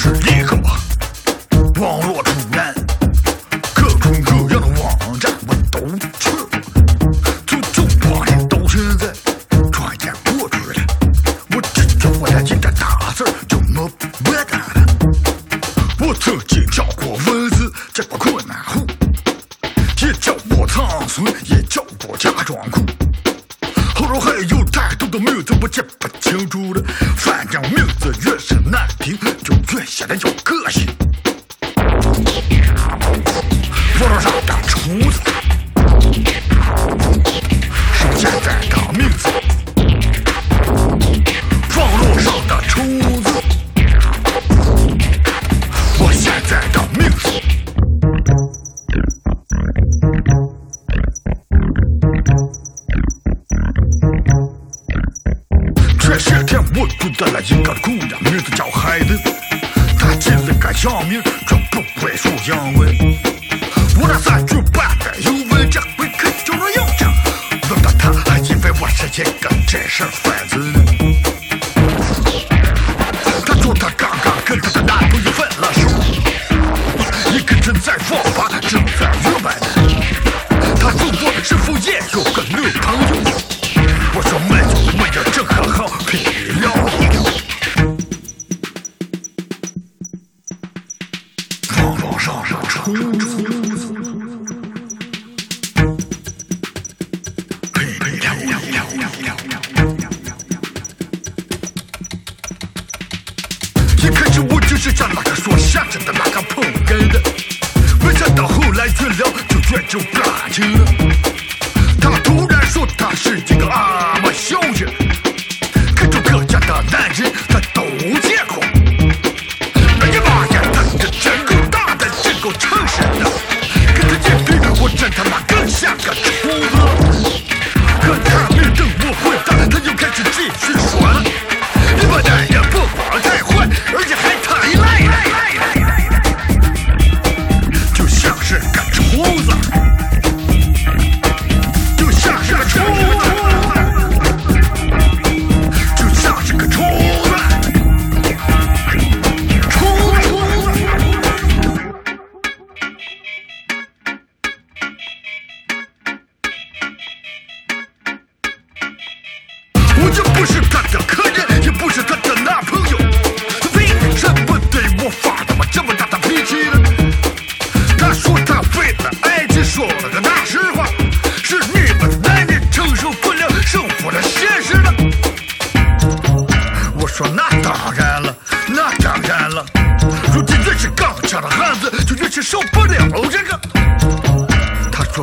是一种。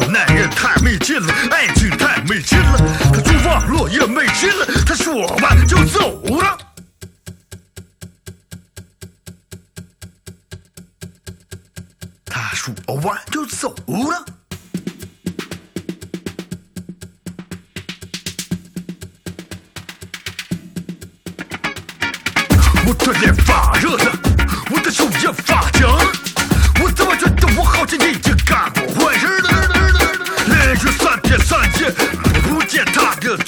男人太没劲了，爱情太没劲了，他说话落叶没劲了，他说完就走了，他说完就走了。我的脸发热了，我的手也发僵，我怎么觉得我好像已经干过坏事了？见，不见他个。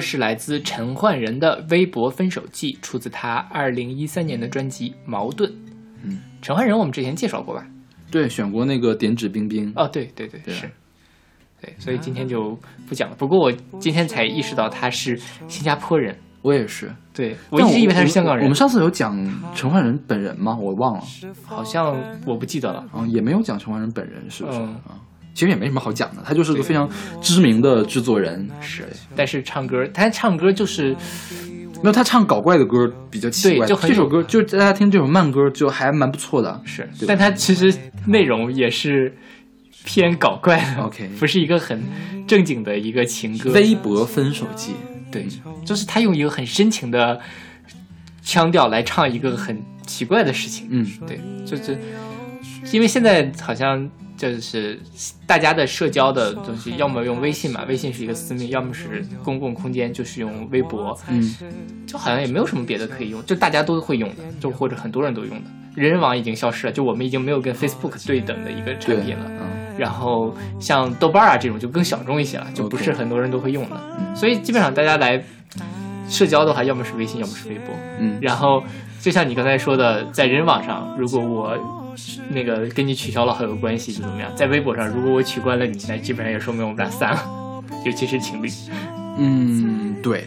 歌是来自陈奂仁的《微博分手记》，出自他二零一三年的专辑《矛盾》。嗯，陈奂仁我们之前介绍过吧？对，选过那个点指冰冰。哦，对对对，对是，对，所以今天就不讲了。不过我今天才意识到他是新加坡人，我也是，对我一直以为他是香港人，我们上次有讲陈奂仁本人吗？我忘了，好像我不记得了。啊，也没有讲陈奂仁本人，是不是？嗯啊，其实也没什么好讲的，他就是个非常知名的制作人。是，但是唱歌，他唱歌就是没有他唱搞怪的歌比较奇怪，对就很这首歌就是大家听这首慢歌就还蛮不错的。是，但他其实内容也是偏搞怪的 OK 不是一个很正经的一个情歌。微博分手记，对，就是他用一个很深情的腔调来唱一个很奇怪的事情。嗯，对，就是因为现在好像就是大家的社交的东西，要么用微信嘛，微信是一个私密，要么是公共空间，就是用微博，嗯，就好像也没有什么别的可以用，就大家都会用的，就或者很多人都用的。人人网已经消失了，就我们已经没有跟 Facebook 对等的一个产，品了。嗯，然后像豆瓣啊这种就更小众一些了，就不是很多人都会用的。嗯所以基本上大家来社交的话，要么是微信，要么是微博。嗯，然后就像你刚才说的，在人网上，如果我那个跟你取消了好友关系就怎么样？在微博上，如果我取关了你，那基本上也说明我们俩散了，<laughs> 尤其是情侣。嗯，对，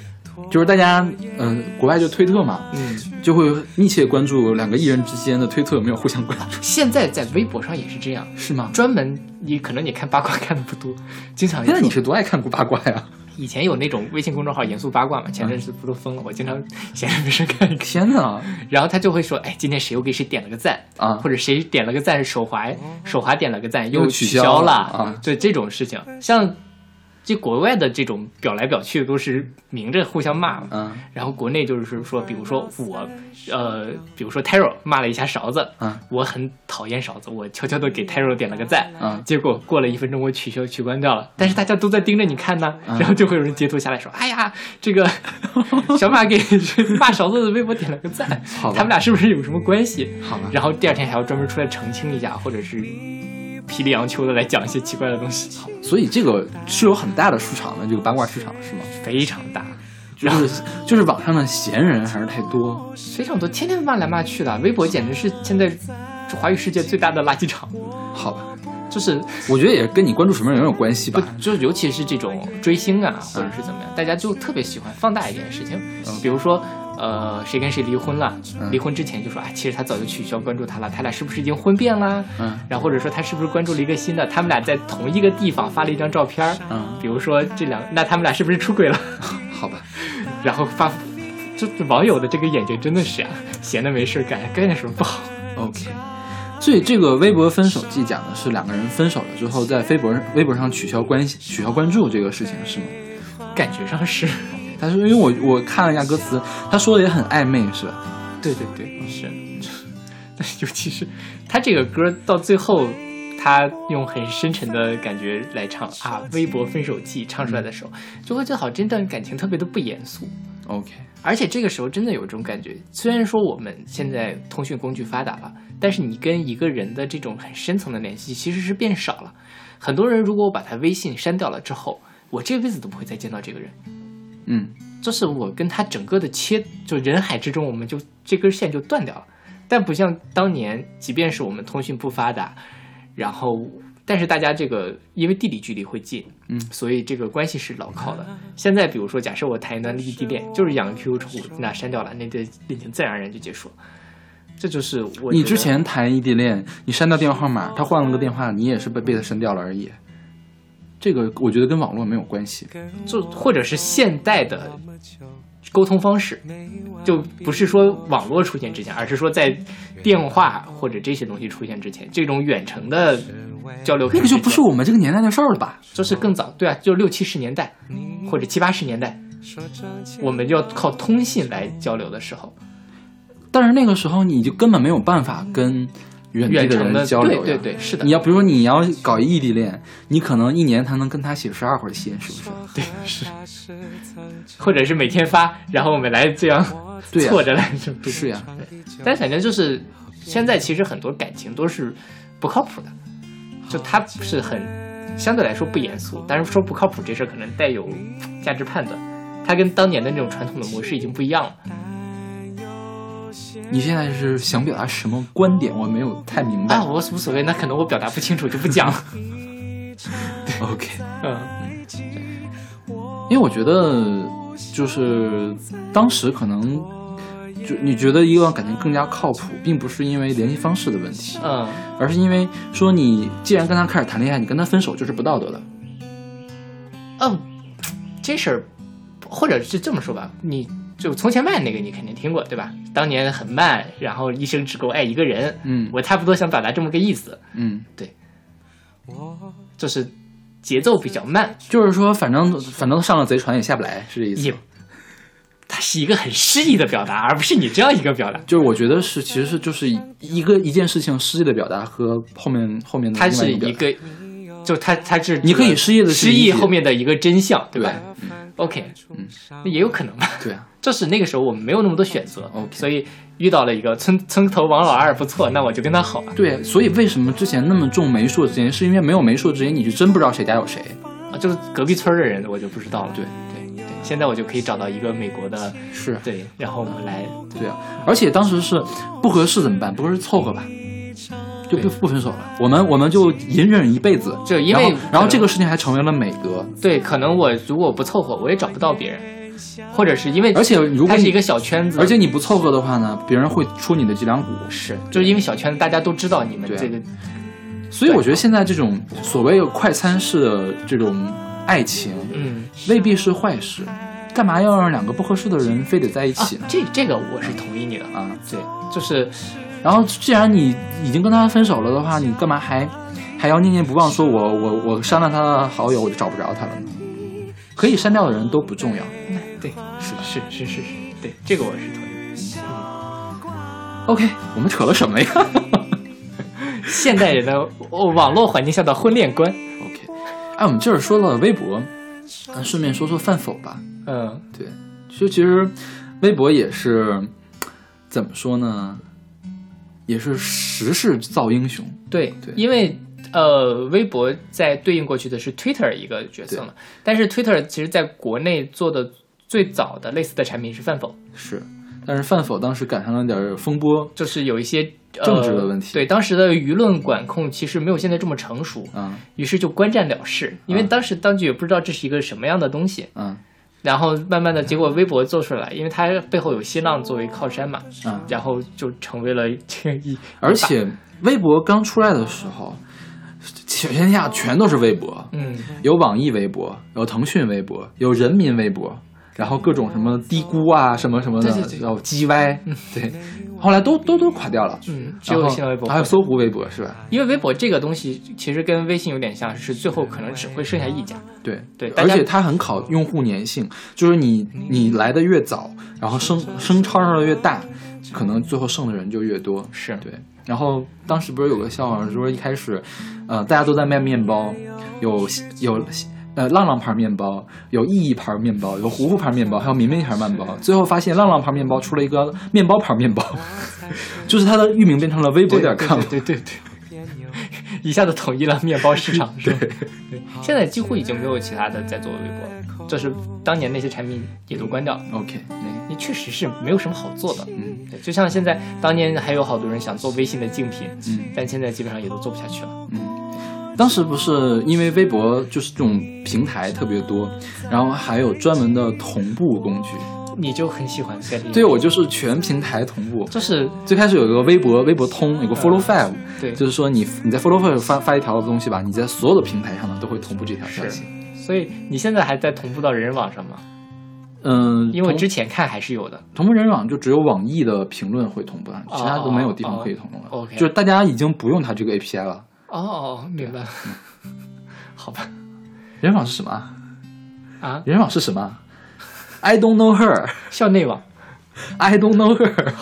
就是大家，嗯、国外就推特嘛，嗯，就会密切关注两个艺人之间的推特有没有互相关注，现在在微博上也是这样，是吗？专门你可能你看八卦看的不多，经常有现在你是多爱看八卦呀？以前有那种微信公众号“严肃八卦”嘛，前阵子不都封了，我经常闲着没事看。一。天哪！<laughs> 然后他就会说，哎，今天谁又给谁点了个赞啊。或者谁点了个赞，手滑手滑点了个赞又取取消了了啊。对这种事情，像这国外的这种表来表去都是明着互相骂嘛，嗯。然后国内就是说，比如说我，呃，比如说 Taro 骂了一下勺子，嗯。我很讨厌勺子，我悄悄的给 Taro 点了个赞，嗯。结果过了一分钟我取消取关掉了，但是大家都在盯着你看呢，嗯。然后就会有人截图下来说，<laughs> 哎呀，这个小马给骂勺子的微博点了个赞，好他们俩是不是有什么关系？好吧。然后第二天还要专门出来澄清一下，或者是霹雳阳秋的来讲一些奇怪的东西，所以这个是有很大的市场的，这个八卦市场是吗？非常大。就是 <laughs> 就是网上的闲人还是太多。非常多，天天骂来骂去的，微博简直是现在华语世界最大的垃圾场。好吧，就是我觉得也跟你关注什么人有关系吧。就尤其是这种追星啊，或者是怎么样，大家就特别喜欢放大一件事情，比如说。呃，谁跟谁离婚了？嗯离婚之前就说啊，其实他早就取消关注他了，他俩是不是已经婚变啦？嗯然后或者说他是不是关注了一个新的？他们俩在同一个地方发了一张照片儿，嗯，比如说这两，那他们俩是不是出轨了？<laughs> 好吧，然后发，就是网友的这个眼睛真的是啊，闲的没事干，干点什么不好？OK，所以这个微博分手记讲的是两个人分手了之后，在微博微博上取消关系、取消关注这个事情是吗？感觉上是，但是因为我我看了一下歌词，他说的也很暧昧，是吧？对对对，是。但 <laughs> 尤其是他这个歌到最后，他用很深沉的感觉来唱啊，《微博分手记》唱出来的时候，就会觉得好，这段感情特别的不严肃。OK，而且这个时候真的有这种感觉，虽然说我们现在通讯工具发达了，但是你跟一个人的这种很深层的联系其实是变少了。很多人如果我把他微信删掉了之后，我这辈子都不会再见到这个人。嗯，就是我跟他整个的切，就人海之中，我们就这根线就断掉了。但不像当年，即便是我们通讯不发达，然后但是大家这个因为地理距离会近，嗯所以这个关系是牢靠的。现在比如说，假设我谈一段异地恋，就是养个 QQ 宠物，那删掉了，那这恋情自然而然就结束了。这就是我你之前谈异地恋，你删掉电话号码，他换了个电话，你也是被被他删掉了而已。这个我觉得跟网络没有关系。就或者是现代的沟通方式，就不是说网络出现之前，而是说在电话或者这些东西出现之前，这种远程的交流，那个就不是我们这个年代的事儿了吧？就是更早，对啊，就六七十年代或者七八十年代，我们就要靠通信来交流的时候，但是那个时候你就根本没有办法跟远地的远程的人交流呀。对对对，是的你，要比如说你要搞异地恋，你可能一年才能跟他写十二回信，是不是？对是，或者是每天发，然后我们来这样对呀错着来着，不是呀，但反正就是现在其实很多感情都是不靠谱的，就他是很相对来说不严肃，但是说不靠谱这事儿可能带有价值判断，它跟当年的那种传统的模式已经不一样了。你现在是想表达什么观点？我没有太明白。啊，我无所谓，那可能我表达不清楚就不讲了。对 <laughs> OK，嗯，因为我觉得就是当时可能就你觉得一段感情更加靠谱，并不是因为联系方式的问题，嗯，而是因为说你既然跟他开始谈恋爱，你跟他分手就是不道德的。嗯，这事儿，或者是这么说吧，你就从前慢那个你肯定听过对吧？当年很慢，然后一生只够爱一个人。嗯我差不多想表达这么个意思，嗯，对就是节奏比较慢，就是说反正反正上了贼船也下不来，是这意思。它是一个很诗意的表达，而不是你这样一个表达。就是我觉得是，其实是就是一个一件事情诗意的表达和后面后面的它是另一个就它它是你可以诗意地去诗意后面的一个真相，对吧对？OK，嗯那也有可能吧。对啊，就是那个时候我们没有那么多选择 OK 所以遇到了一个村村头王老二不错，那我就跟他好吧。对，所以为什么之前那么重媒妁之言，是因为没有媒妁之言，你就真不知道谁家有谁。啊，就是隔壁村的人我就不知道了。对对对，现在我就可以找到一个美国的，是，对，然后我们来，对啊，而且当时是不合适怎么办？不合适凑合吧，就不不分手了。我们我们就隐忍一辈子，就因为然后然后这个事情还成为了美德。对，可能我如果不凑合，我也找不到别人，或者是因为而且如果是一个小圈子，而且你不凑合的话呢，别人会戳你的脊梁骨。是就是因为小圈子大家都知道你们这个，所以我觉得现在这种所谓的快餐式的这种爱情，嗯未必是坏事。干嘛要让两个不合适的人非得在一啊起呢？，这这个我是同意你的，啊，对，就是然后既然你已经跟他分手了的话，你干嘛还还要念念不忘？说我我我删了他的好友，我就找不着他了呢？可以删掉的人都不重要。对，是是是是是，对，这个我是同意。嗯 OK，我们扯了什么呀 <laughs> 现代人的哦网络环境下的婚恋观，？OK，哎，我们这儿说了微博，那顺便说说饭否吧。嗯，对，就其实微博也是怎么说呢？也是时势造英雄。对，对因为呃，微博在对应过去的是 Twitter 一个角色嘛，但是 Twitter 其实在国内做的最早的类似的产品是饭否，是，但是饭否当时赶上了点儿风波就是有一些。呃政治的问题。对当时的舆论管控其实没有现在这么成熟，嗯。于是就观战了事。因为啊当时当局也不知道这是一个什么样的东西，嗯。然后慢慢的结果微博做出来，因为它背后有新浪作为靠山嘛，嗯！然后就成为了这个一，<laughs> 而且微博刚出来的时候，全天下全都是微博，嗯，有网易微博，有腾讯微博，有人民微博，然后各种什么低估啊，什么什么的，对对对。然后鸡歪，对，后来都都都垮掉了。嗯，只有新浪微博还有搜狐微博是吧？因为微博这个东西其实跟微信有点像，是最后可能只会剩下一家。对。对而且它很考用户粘性，就是你你来的越早，然后声声超上的越大，可能最后剩的人就越多。是。对，然后当时不是有个笑话，说一开始，呃，大家都在卖面包，有有呃浪浪牌面包，有意义牌面包，有糊糊牌面包，还有明明牌面包。最后发现浪浪牌面包出了一个面包牌面包，<laughs> 就是它的域名变成了微博点 com。对对对对，<laughs> 一下子统一了面包市场。是吧对，现在几乎已经没有其他的在做微博了，就是当年那些产品也都关掉了。OK，对，你确实是没有什么好做的。嗯对，就像现在当年还有好多人想做微信的竞品，嗯但现在基本上也都做不下去了。嗯。当时不是因为微博就是这种平台特别多，然后还有专门的同步工具。你就很喜欢这里面对我就是全平台同步。就是最开始有一个微博，微博通有个 Follow Five，、对就是说你你在 Follow Five 发发一条东西吧，你在所有的平台上呢都会同步这条消息。所以你现在还在同步到人人网上吗？嗯，因为同之前看还是有的。同步人人网就只有网易的评论会同步，其他都没有地方可以同步了。哦哦，OK 就是大家已经不用它这个 API 了。哦哦，明白了。<laughs> 好吧，人人网是什么啊？人网是什么？I don't know her. <laughs> 校内网。I don't know her. <laughs>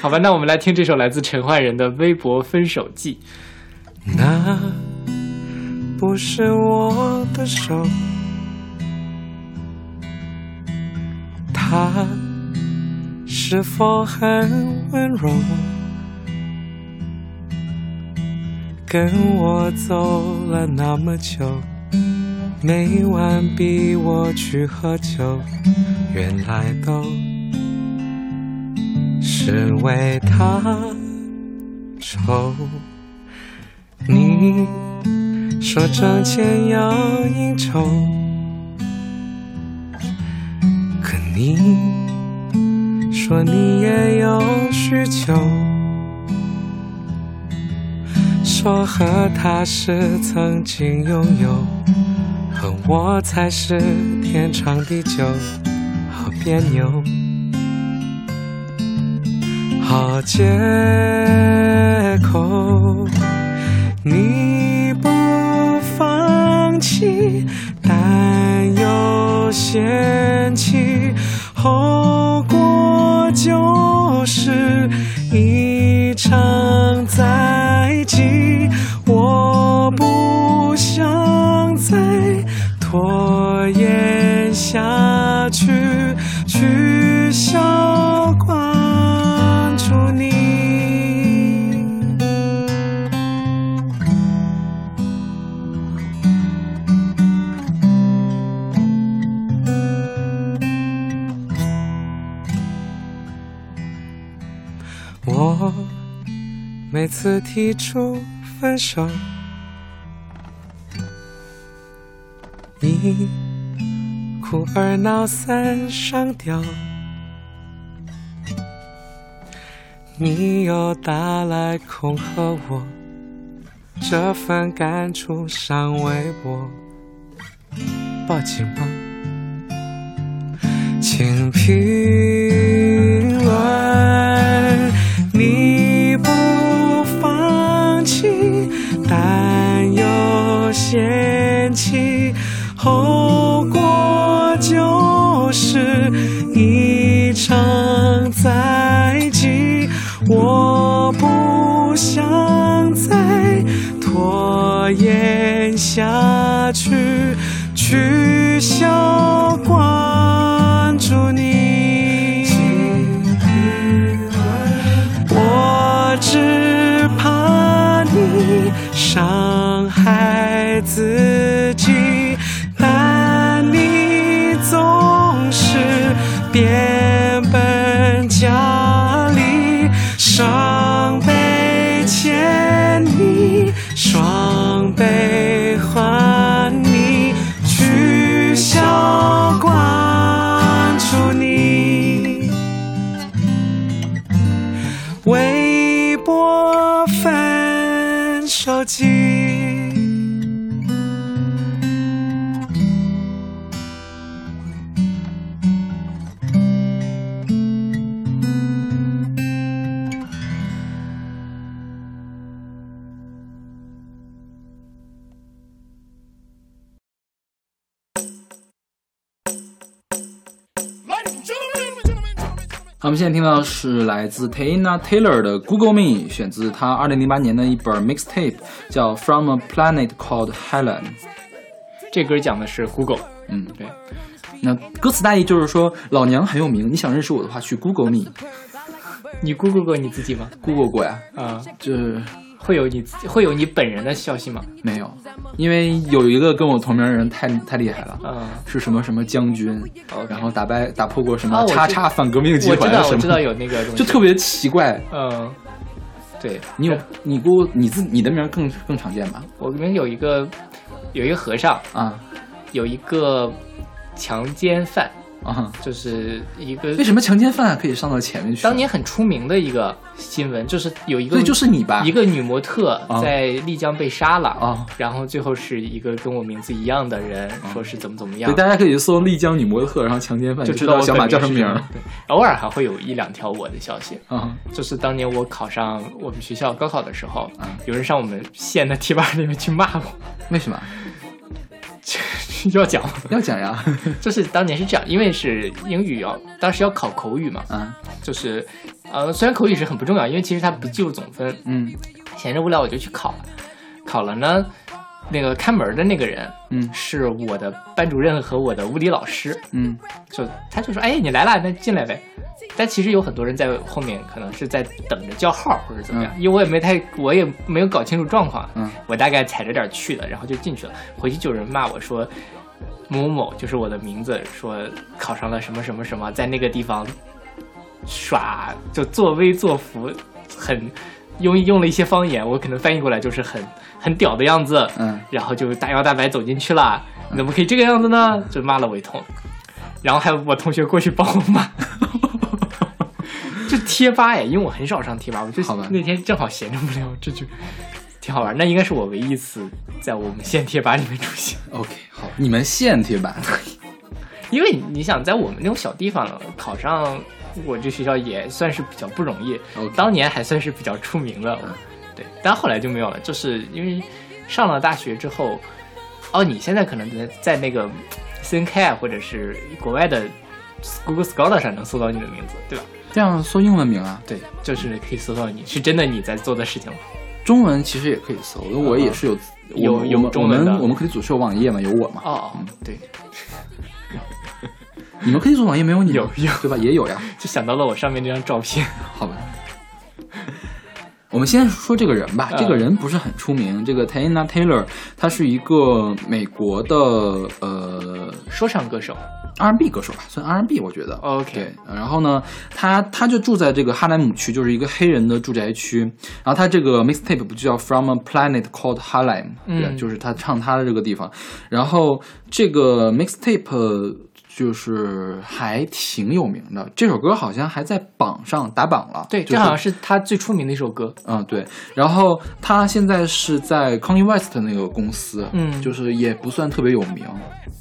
好吧，那我们来听这首来自陈奂仁的《微博分手记那不是我的手，他是否很温柔？跟我走了那么久，每晚逼我去喝酒，原来都是为他愁。你说挣钱要应酬，可你说你也有说和他是曾经拥有，和我才是天长地久，好别扭，好借口。你不放弃，但又嫌弃，后果就是一场灾下去，取消关注你。我每次提出分手，你哭二闹三上吊，你又打来恐吓我，这份感触伤为我，报警吗？请评论，你不放弃，但又嫌弃，后就是一场灾劫。我不想再拖延下去，取消关注你。我只怕你伤害自己，变本加厉，双倍欠你，双倍还你，取消关注你。微博分手机。们现在听到的是来自 Tina Taylor 的《Google Me》，选自她2008年的一本 mixtape，叫《From a Planet Called Helen》。这歌讲的是 Google，嗯，对，那歌词大意就是说，老娘很有名，你想认识我的话，去 Google Me。你 Google 过你自己吗？Google 过呀，啊、就是会有你自会有你本人的消息吗？没有，因为有一个跟我同名的人太太厉害了，嗯，是什么什么将军然后打败打破过什么叉叉反革命集我知道，团什么，我知道有那个东西，就特别奇怪。嗯，对。你有你估你自你的名更更常见吧？我们有一个有一个和尚，啊。有一个强奸犯，啊！就是一个为什么强奸犯可以上到前面去？当年很出名的一个新闻，就是有一个对，就是你吧？一个女模特啊在丽江被杀了，啊然后最后是一个跟我名字一样的人说是怎么怎么样对，，大家可以搜丽江女模特，然后强奸犯就知道小马本叫什么名。对，偶尔还会有一两条我的消息。啊就是当年我考上我们学校高考的时候，啊有人上我们县的贴吧里面去骂我，为什么 <laughs> 要讲，要讲呀？<laughs> 就是当年是这样，因为是英语要当时要考口语嘛，啊就是呃虽然口语是很不重要，因为其实它不计入总分，嗯。闲着无聊我就去考了，考了呢，那个看门的那个人，嗯。是我的班主任和我的物理老师，嗯。就他就说，哎，你来了，那进来呗。但其实有很多人在后面，可能是在等着叫号或者怎么样，因为我也没太，我也没有搞清楚状况，嗯我大概踩着点去的，然后就进去了。回去就有人骂我说某某某就是我的名字，说考上了什么什么什么，在那个地方耍就作威作福，很用用了一些方言，我可能翻译过来就是很 <laughs> 很屌的样子，嗯然后就大摇大摆走进去了，你怎么可以这个样子呢？就骂了我一通，然后还有我同学过去帮我骂。这贴吧呀，因为我很少上贴吧，我就那天正好闲着无聊，这就挺好玩。那应该是我唯一一次在我们县贴吧里面出现，，OK，好，你们县贴吧，<laughs> 因为你想在我们那种小地方考上我这学校也算是比较不容易 OK 当年还算是比较出名的，对，但后来就没有了，就是因为上了大学之后，哦，你现在可能在在那个 CNK 啊或者是国外的 Google Scholar 上能搜到你的名字，对吧？这样搜英文名啊，对，就是可以搜到你是真的你在做的事情吗。中文其实也可以搜，我也是有有有我们我们中文的我们我们可以组是有网页嘛，有我嘛，哦，对，<laughs> 你们可以做网页没有你有有对吧？也有呀，<laughs> 就想到了我上面这张照片。好吧。我们先说这个人吧，嗯这个人不是很出名。这个 Tayana Taylor，他是一个美国的呃说唱歌手 R&B 歌手吧，算 R&B 我觉得。，OK，对，然后呢，他他就住在这个哈莱姆区，就是一个黑人的住宅区。然后他这个 mixtape 不就叫 From a Planet Called Harlem，对，嗯就是他唱他的这个地方。然后这个 mixtape 就是还挺有名的，这首歌好像还在榜上打榜了。对，就是这好像是他最出名的一首歌。嗯，对。然后他现在是在 Kanye West 那个公司，嗯就是也不算特别有名。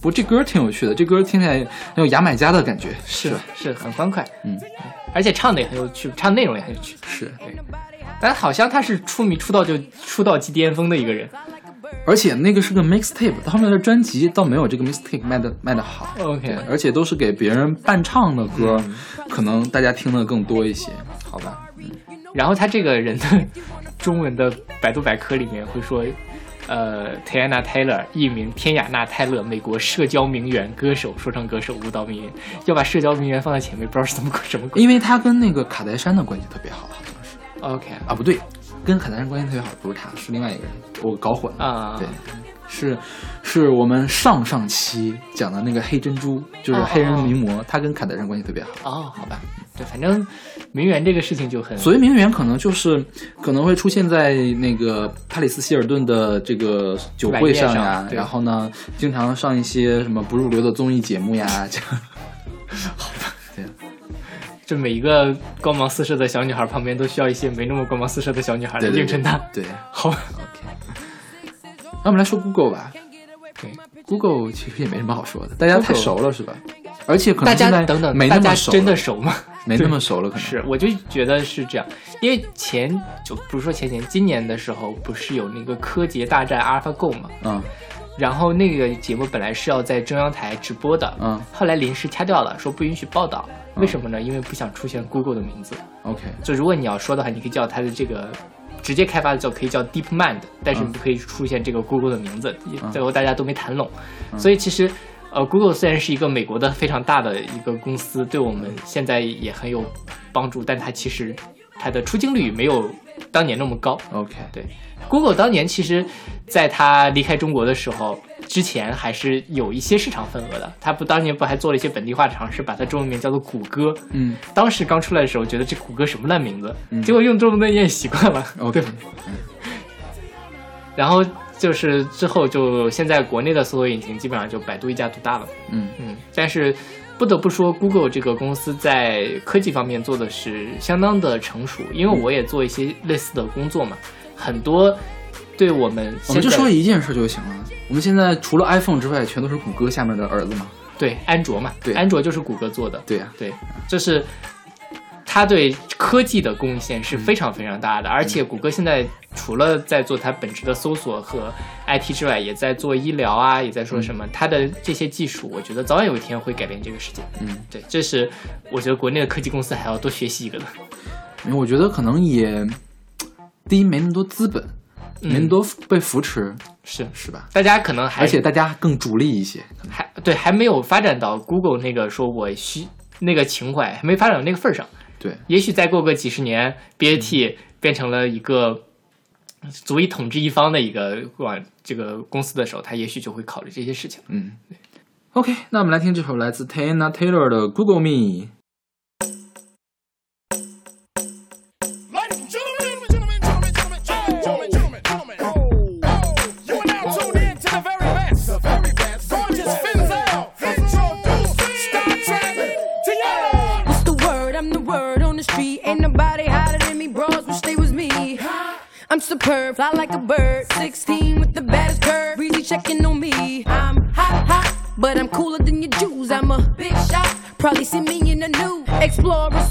不过这歌挺有趣的，这歌听起来很有牙买加的感觉，是？是很欢快，嗯，而且唱的也很有趣，唱内容也很有趣。是。但好像他是出名出道就出道即巅峰的一个人。而且那个是个 mixtape，他后面的专辑倒没有这个 mixtape 卖的卖的好。OK 而且都是给别人伴唱的歌，嗯可能大家听的更多一些，好吧？然后他这个人的中文的百度百科里面会说，呃，Tiana Taylor，艺名天雅娜泰勒，美国社交名媛、歌手、说唱歌手、舞蹈名媛，要把社交名媛放在前面，不知道是怎么鬼什么鬼。因为他跟那个卡戴珊的关系特别好，好像是 OK 啊，不对，跟卡戴珊关系特别好不是他，是另外一个人，我搞混了。啊，对，是是我们上上期讲的那个黑珍珠，就是黑人名模，他跟卡戴珊关系特别好。哦，好吧，对，反正名媛这个事情就很所谓名媛，可能就是可能会出现在那个帕里斯希尔顿的这个酒会上呀上，然后呢，经常上一些什么不入流的综艺节目呀，这样。<laughs> 就每一个光芒四射的小女孩旁边都需要一些没那么光芒四射的小女孩来衬她。对，<laughs> 好，OK。那我们来说 Google 吧。对 Google 其实也没什么好说的，大家太熟了是吧？而且可能现在家等等，没大家那么熟，真的熟吗？<laughs> 没那么熟了，可能是，我就觉得是这样，因为前就不是说前年，今年的时候不是有那个柯洁大战 AlphaGo 嘛，嗯然后那个节目本来是要在中央台直播的，嗯后来临时掐掉了，说不允许报道。为什么呢？因为不想出现 Google 的名字。，OK，就如果你要说的话，你可以叫它的这个直接开发的叫可以叫 DeepMind，但是嗯你不可以出现这个 Google 的名字，嗯最后大家都没谈拢。所以其实，呃，Google 虽然是一个美国的非常大的一个公司，对我们现在也很有帮助，但它其实它的出镜率没有当年那么高。OK，对，Google 当年其实在它离开中国的时候，之前还是有一些市场份额的。它不当年不还做了一些本地化尝试，把它中文名叫做谷歌。嗯当时刚出来的时候，觉得这谷歌什么烂名字，嗯结果用中文念习惯了。哦，对。嗯 <laughs> 然后就是之后就现在国内的搜索引擎基本上就百度一家独大了。嗯嗯，但是不得不说，Google 这个公司在科技方面做的是相当的成熟，因为我也做一些类似的工作嘛，很多对我们我们就说一件事就行了。我们现在除了 iPhone 之外，全都是谷歌下面的儿子嘛？对安卓嘛，对安卓就是谷歌做的，对呀、对，这是它对科技的贡献是非常非常大的，而且谷歌现在除了在做它本质的搜索和 IT 之外，也在做医疗啊，也在说什么，它的这些技术，我觉得早晚有一天会改变这个世界。嗯，对，这是我觉得国内的科技公司还要多学习一个的。因为我觉得可能也，第一没那么多资本，嗯人都被扶持，是是吧？大家可能还而且大家更逐利一些，还对还没有发展到 Google 那个说我需那个情怀还没发展到那个份儿上。对，也许再过个几十年，BAT 变成了一个足以统治一方的一个管这个公司的时候，他也许就会考虑这些事情。嗯。OK，那我们来听这首来自 Tana Taylor 的《Google Me》。explorers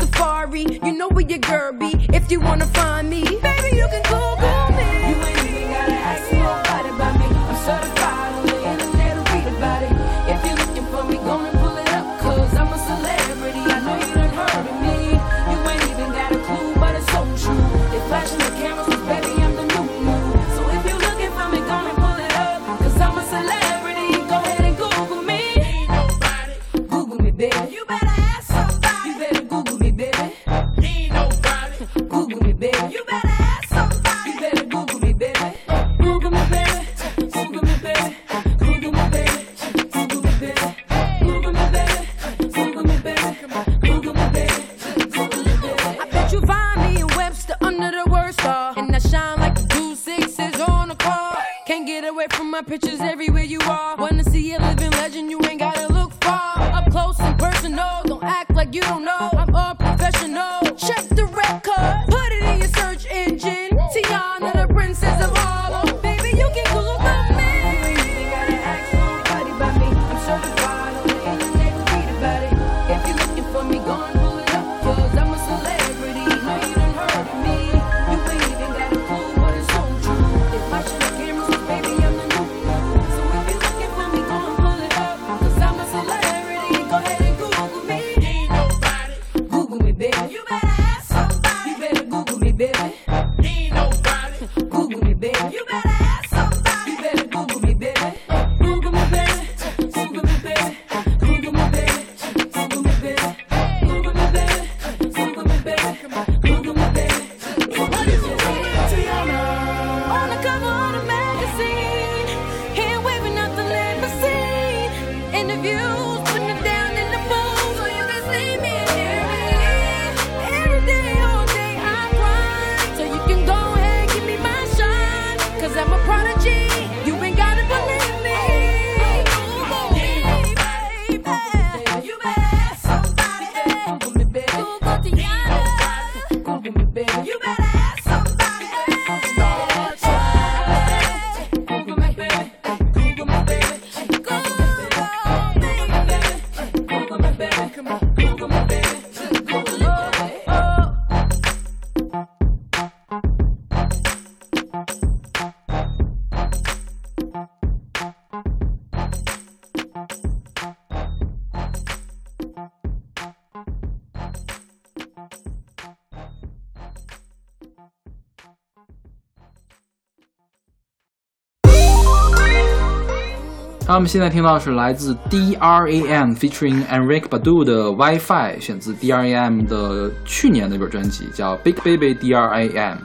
好，我们现在听到的是来自 D.R.A.M. featuring Enrique Badu 的 WiFi，选自 D.R.A.M. 的去年的一本专辑，叫 Big Baby D.R.A.M.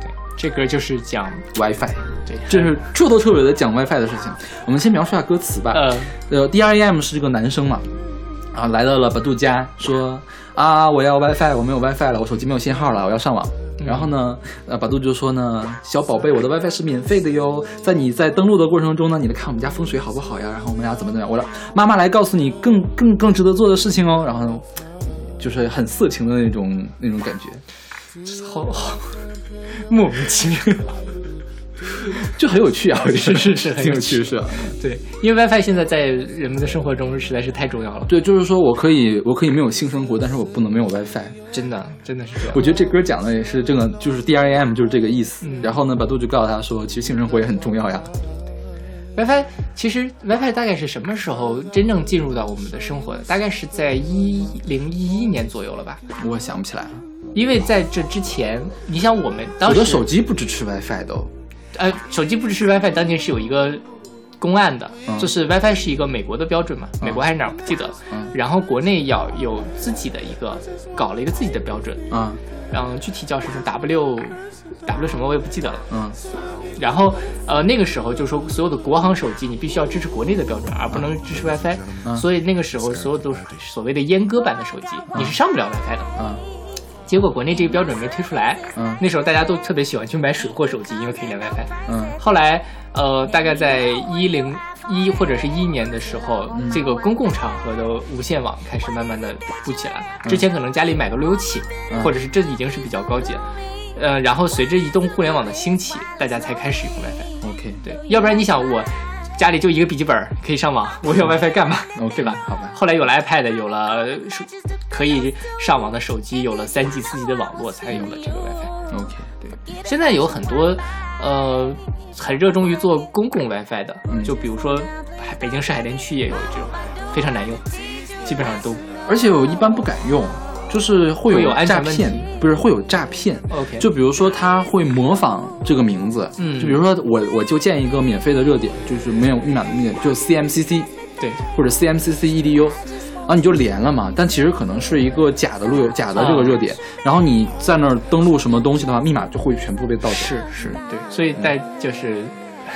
对，这歌就是讲 WiFi，对，这是彻头彻尾的讲 WiFi 的事情。我们先描述一下歌词吧。呃，呃，D.R.A.M. 是这个男生嘛，然后来到了 Badu 家，说啊，我要 WiFi，我没有 WiFi 了，我手机没有信号了，我要上网。然后呢，呃，百度就说呢，小宝贝，我的 WiFi 是免费的哟，在你在登录的过程中呢，你来看我们家风水好不好呀？然后我们俩怎么怎么样？我让妈妈来告诉你更更更值得做的事情哦。然后就是很色情的那种那种感觉，好好 <laughs> 莫名其妙。就很有趣啊，我觉得是是是 <laughs> 很有有趣趣是吧？对，因为 WiFi 现在在人们的生活中实在是太重要了，对，就是说我可以我可以没有性生活，但是我不能没有 WiFi。真的真的是这样我。觉得这歌讲的也是这个，就是 D R A M 就是这个意思。嗯然后呢，百度就告诉他说，其实性生活也很重要呀。WiFi 其实 WiFi 大概是什么时候真正进入到我们的生活的？大概是在一零一一年左右了吧？我想不起来了，因为在这之前，你想我们当时我的手机不支持 WiFi 都。呃，手机不支持 WiFi，当年是有一个公案的，嗯。就是 WiFi 是一个美国的标准嘛，嗯。美国还是哪儿不记得了。嗯。然后国内要有自己的一个，搞了一个自己的标准，嗯。然后具体叫什么 W W 什么我也不记得了。嗯。然后呃那个时候就说所有的国行手机你必须要支持国内的标准，而不能支持 WiFi，、嗯。所以那个时候所有都是所谓的阉割版的手机，你是上不了 WiFi 的。啊结果国内这个标准没推出来，嗯那时候大家都特别喜欢去买水货手机，因为可以连 WiFi。嗯后来，呃，大概在一零一或者是一年的时候，嗯这个公共场合的无线网开始慢慢的布起来。之前可能家里买个路由器，嗯或者是这已经是比较高级了。呃，然后随着移动互联网的兴起，大家才开始用 WiFi。，OK 对，要不然你想我家里就一个笔记本可以上网，<laughs> 我有 WiFi 干嘛？OK 对吧？<laughs> 好吧后来有了 iPad，有了手可以上网的手机，有了三 G、四 G 的网络，才有了这个 WiFi。OK 对，现在有很多呃很热衷于做公共 WiFi 的，嗯就比如说北京市海淀区也有这种，非常难用，基本上都而且我一般不敢用，就是会会有诈骗，不是会有诈骗。OK。就比如说他会模仿这个名字，嗯。就比如说我我就建一个免费的热点，就是没有密码的热点，就 CMCC 对。或者 CMCC EDU，然后你就连了嘛，但其实可能是一个假的路由假的这个热点，然后你在那儿登录什么东西的话，密码就会全部被盗走。是是，对，所以在就是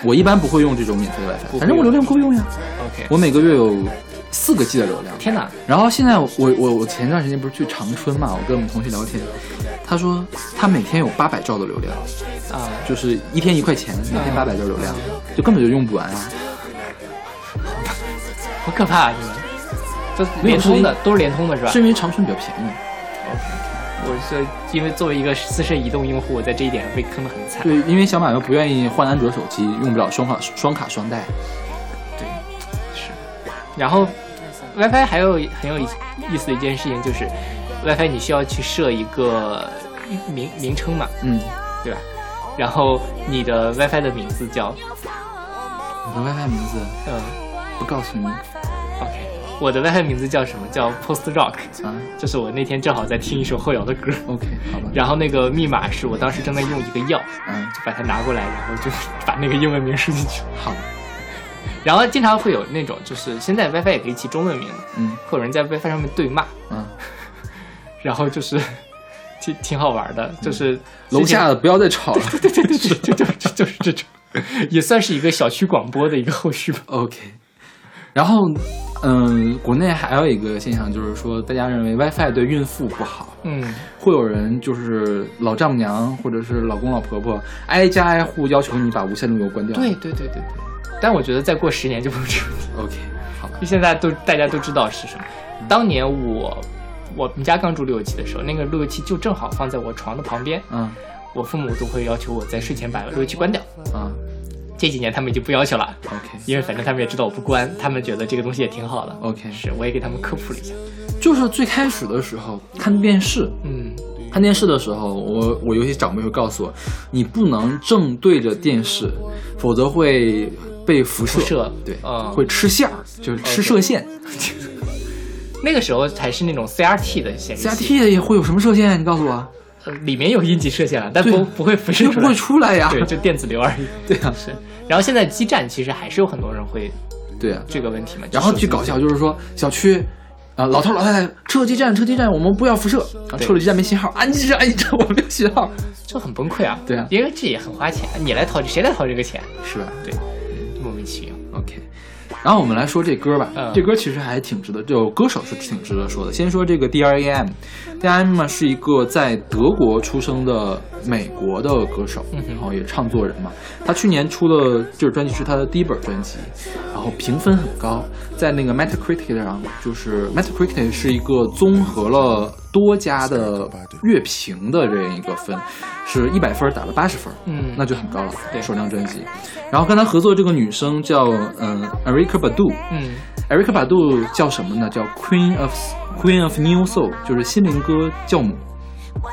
我一般不会用这种免费的 WiFi，反正我流量够用呀，OK。我每个月有四个 G 的流量。天哪，然后现在我我我前段时间不是去长春嘛，我跟我们同学聊天，他说他每天有八百兆的流量，啊，就是一天一块钱，每天八百兆流量，就根本就用不完啊。好可怕啊！你们都没有联通的，都是联通的是吧是因为长春比较便宜。？OK。我是因为作为一个资深移动用户，我在这一点上被坑得很惨。对，因为小马又不愿意换安卓手机，用不了双卡双卡双待。然后 WiFi 还有很有意思的一件事情就是 WiFi 你需要去设一个名名称嘛，嗯，对吧？然后你的 WiFi 的名字叫我的 WiFi 名字嗯不告诉你 OK，我的 WiFi 名字叫什么？叫 Post Rock，啊。就是我那天正好在听一首后摇的歌，OK，好吧。然后那个密码是我当时正在用一个药，嗯，就把它拿过来，然后就把那个英文名输进去。好，然后经常会有那种，就是现在 WiFi 也可以起中文名的，嗯会有人在 WiFi 上面对骂，嗯，<laughs> 然后就是 <laughs> 挺挺好玩的，就是楼下的不要再吵了。对对对对，就就就就是这种，也算是一个小区广播的一个后续吧。OK，然后，嗯，国内还有一个现象就是说，大家认为 WiFi 对孕妇不好，嗯，会有人就是老丈母娘或者是老公老婆婆挨家挨户要求你把无线路由关掉。对对对对对。但我觉得再过十年就不是这个问题，，OK，好。吧就，现在都大家都知道是什么。当年我我们家刚住路由器的时候，那个路由器就正好放在我床的旁边，嗯。我父母都会要求我在睡前把路由器关掉。啊这几年他们已经不要求了，，OK。因为反正他们也知道我不关，他们觉得这个东西也挺好的。OK，是，我也给他们科普了一下。就是最开始的时候看电视，嗯，看电视的时候，我我有些长辈会告诉我，你不能正对着电视，否则会被辐射，辐射对，嗯会吃线儿，就是吃射线。<laughs> 那个时候才是那种 CRT 的显示器 CRT 的也会有什么射线？你告诉我，呃里面有阴极射线了，但不不会辐射出来不会。出来呀？对，就电子流而已。对啊，是，然后现在基站其实还是有很多人会对啊。这个问题嘛。然后就是巨搞笑，就是说小区。啊，老头老太太，撤基站，撤基站，我们不要辐射。啊，对撤了基站没信号，安基站，安基站，我们没有信号，就很崩溃啊。对啊因为这也很花钱，你来掏，谁来掏这个钱？是吧对，莫名其妙。？OK。然后我们来说这歌吧，嗯这歌其实还挺值得，就歌手是挺值得说的。先说这个 D.R.A.M，D.R.A.M 嘛是一个在德国出生的美国的歌手，然后也唱作人嘛。他去年出的这个专辑是他的第一本专辑，然后评分很高，在那个 Metacritic 上，就是 Metacritic 是一个综合了多家的乐评的这样一个分，是一百分打了八十分，嗯那就很高了，对首张专辑。然后跟他合作这个女生叫嗯 Erika Badu，嗯 Erika Badu 叫什么呢？叫 Queen of Queen of New Soul，就是心灵歌教母。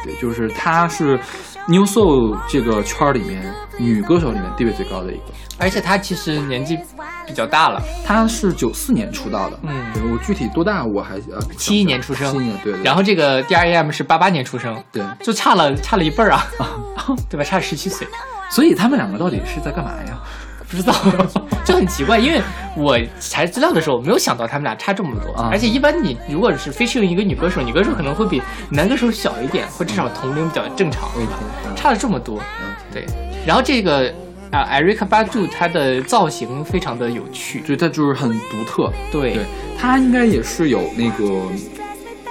对，就是她是 New Soul 这个圈儿里面女歌手里面地位最高的一个。而且她其实年纪比较大了，她是九四年出道的，嗯对我具体多大我还呃七一年出生七一年对对。然后这个 D R A M 是八八年出生，对就差了差了一辈儿啊，<laughs> 对吧？差十七岁。所以他们两个到底是在干嘛呀？不知道，<laughs> 就很奇怪，因为我查资料的时候没有想到他们俩差这么多，啊而且一般你如果是 featuring 一个女歌手，女歌手可能会比男歌手小一点，或至少同龄比较正常，对吧？差了这么多，对。然后这个啊，艾瑞克巴杜她的造型非常的有趣，就它就是很独特。对对，它应该也是有那个。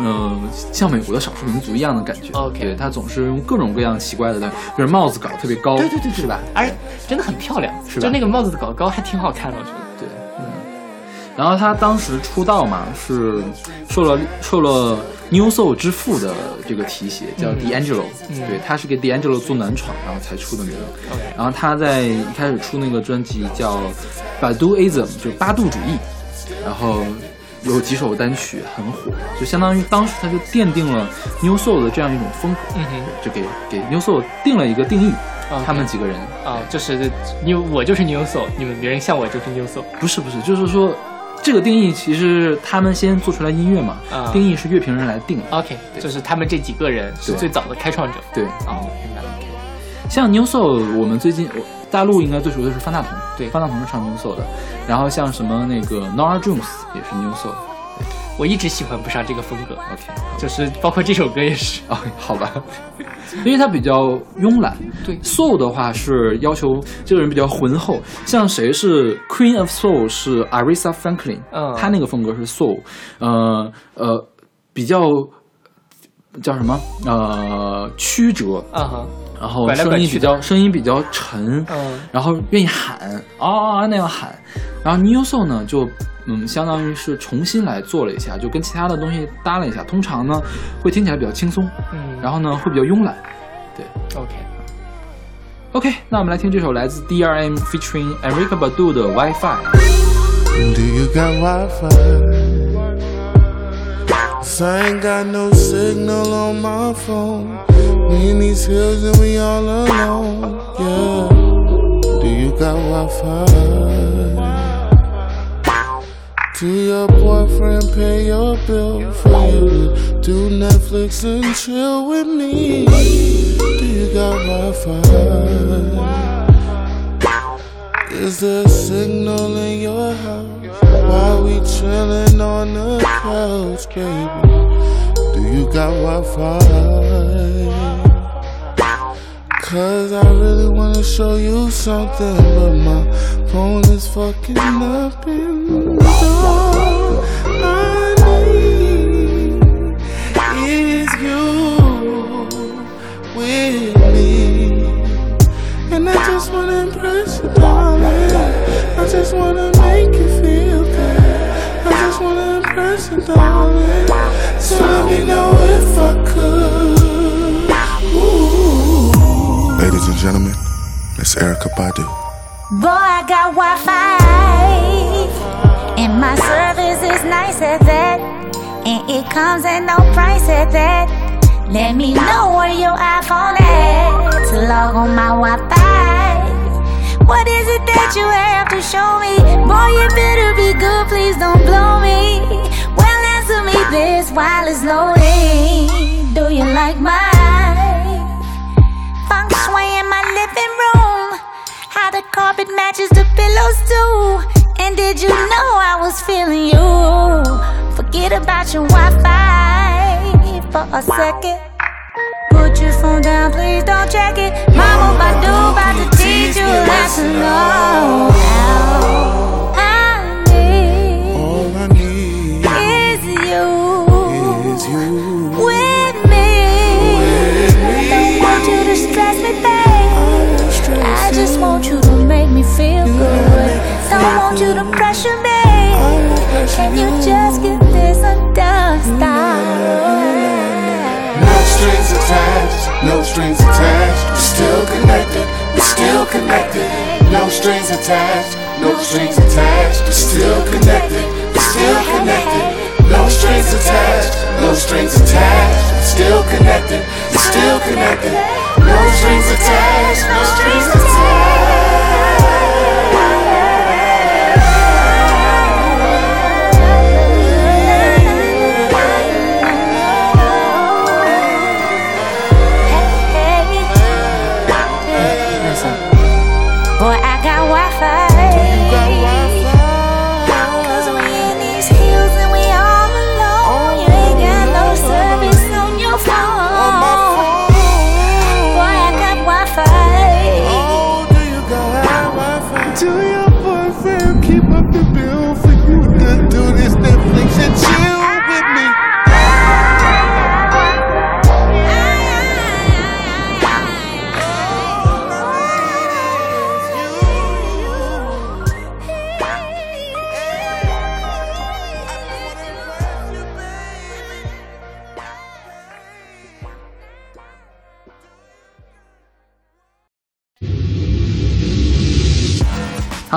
呃，像美国的少数民族一样的感觉。OK 对，他总是用各种各样奇怪的，就是帽子搞得特别高，对对对对是吧？而真的很漂亮，是吧就那个帽子搞高还挺好看的，我觉得。对，嗯。然后他当时出道嘛，是受了受了 New Soul 之父的这个提携，叫嗯 D'Angelo、嗯对，他是给 D'Angelo 做暖场，然后才出的名。OK 然后他在一开始出那个专辑叫 Baduism，就是八度主义，然后有几首单曲很火，就相当于当时他就奠定了 New Soul 的这样一种风格，嗯哼就给给 New Soul 定了一个定义。OK 他们几个人啊，就是你我就是 New Soul，你们别人像我就是 New Soul。不是不是，就是说这个定义其实他们先做出来音乐嘛，啊定义是乐评人来定的。OK，就是他们这几个人是最早的开创者。对，哦，明白了。OK，像 New Soul，我们最近我大陆应该最熟的是方大同，对方大同是唱 New Soul 的。然后像什么那个 Nora Jones 也是 New Soul。我一直喜欢不上这个风格，OK，就是包括这首歌也是。<laughs> 哦，好吧，因为它比较慵懒。对，Soul 的话是要求这个人比较浑厚，像谁是 Queen of Soul 是 Aretha Franklin，嗯。她那个风格是 Soul，呃呃，比较叫什么？呃曲折，啊哈，然后声音比较声音比较沉，嗯然后愿意喊啊啊啊那样喊，然后 New Soul 呢就嗯相当于是重新来做了一下，就跟其他的东西搭了一下，通常呢会听起来比较轻松，嗯，然后呢会比较慵懒。对 OK，，OK，那我们来听这首来自 DRM featuring Erica Badu 的 WiFi。Do you got Wi-Fi? 'Cause I ain't got no signal on my phone. We in these hills and we all alone. Yeah. Do you got Wi-Fi? Do your boyfriend pay your bill for you do Netflix and chill with me? Do you got Wi-Fi? Is there a signal in your house? While we chillin' on the couch, baby? Do you got Wi-Fi? Cause I really wanna show you something, but my phone is fucking up and all I need is you with me. And I just wanna impress you, darling. I just wanna make you feel good. I just wanna impress you, darling. So let me know if I could. Ladies and gentlemen, Miss Erica Badu. Boy, I got Wi-Fi, and my service is nice at that, and it comes at no price at that. Let me know where your iPhone at to log on my Wi-Fi. What is it that you have to show me? Boy, you better be good, please don't blow me. Well, answer me this while it's loading. Do you like my living room? How the carpet matches the pillows too. And did you know I was feeling you? Forget about your Wi-Fi for a second. Put your phone down, please don't check it. Mama Badu about to teach you a lesson. Oh, all feel good. Don't want you to pressure me. Can you just get this undone? No strings attached, no strings attached. We're still connected, we're still connected. No strings attached, no strings attached. We're still connected, we're still connected. No strings attached, no strings attached. We're still connected, we're still connected. No strings attached, no strings listen.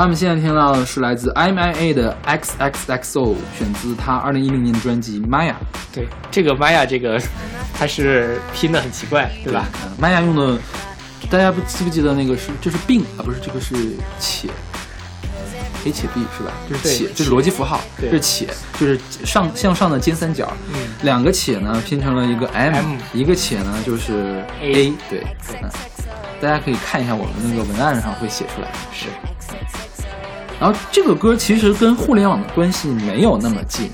他们现在听到的是来自 MIA 的 XXXO，选自他二零一零年的专辑《Maya》。对，这个 Maya 这个，它是拼的很奇怪，对吧？嗯，Maya 用的，大家不记不记得那个是这是并啊，不是这个是且，a 且 b 是吧？这是且，这是逻辑符号，是且，就是上向上的尖三角，嗯两个且呢拼成了一个 M，, M 一个且呢就是 A 对，嗯，大家可以看一下我们那个文案上会写出来。是，然后这个歌其实跟互联网的关系没有那么近，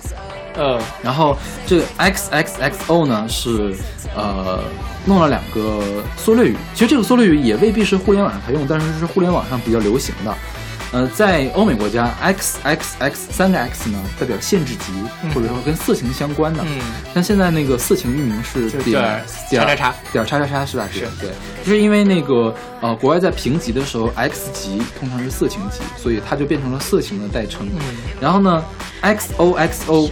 呃，然后这个 X X X O 呢是呃弄了两个缩略语，其实这个缩略语也未必是互联网上才用，但是是互联网上比较流行的。呃，在欧美国家，X X X 三个 X 呢代表限制级，嗯或者说跟色情相关的。嗯，但现在那个色情域名是点叉叉叉点叉叉叉是吧？是对，就是因为那个呃，国外在评级的时候，X 级通常是色情级，所以它就变成了色情的代称。嗯然后呢，XOXO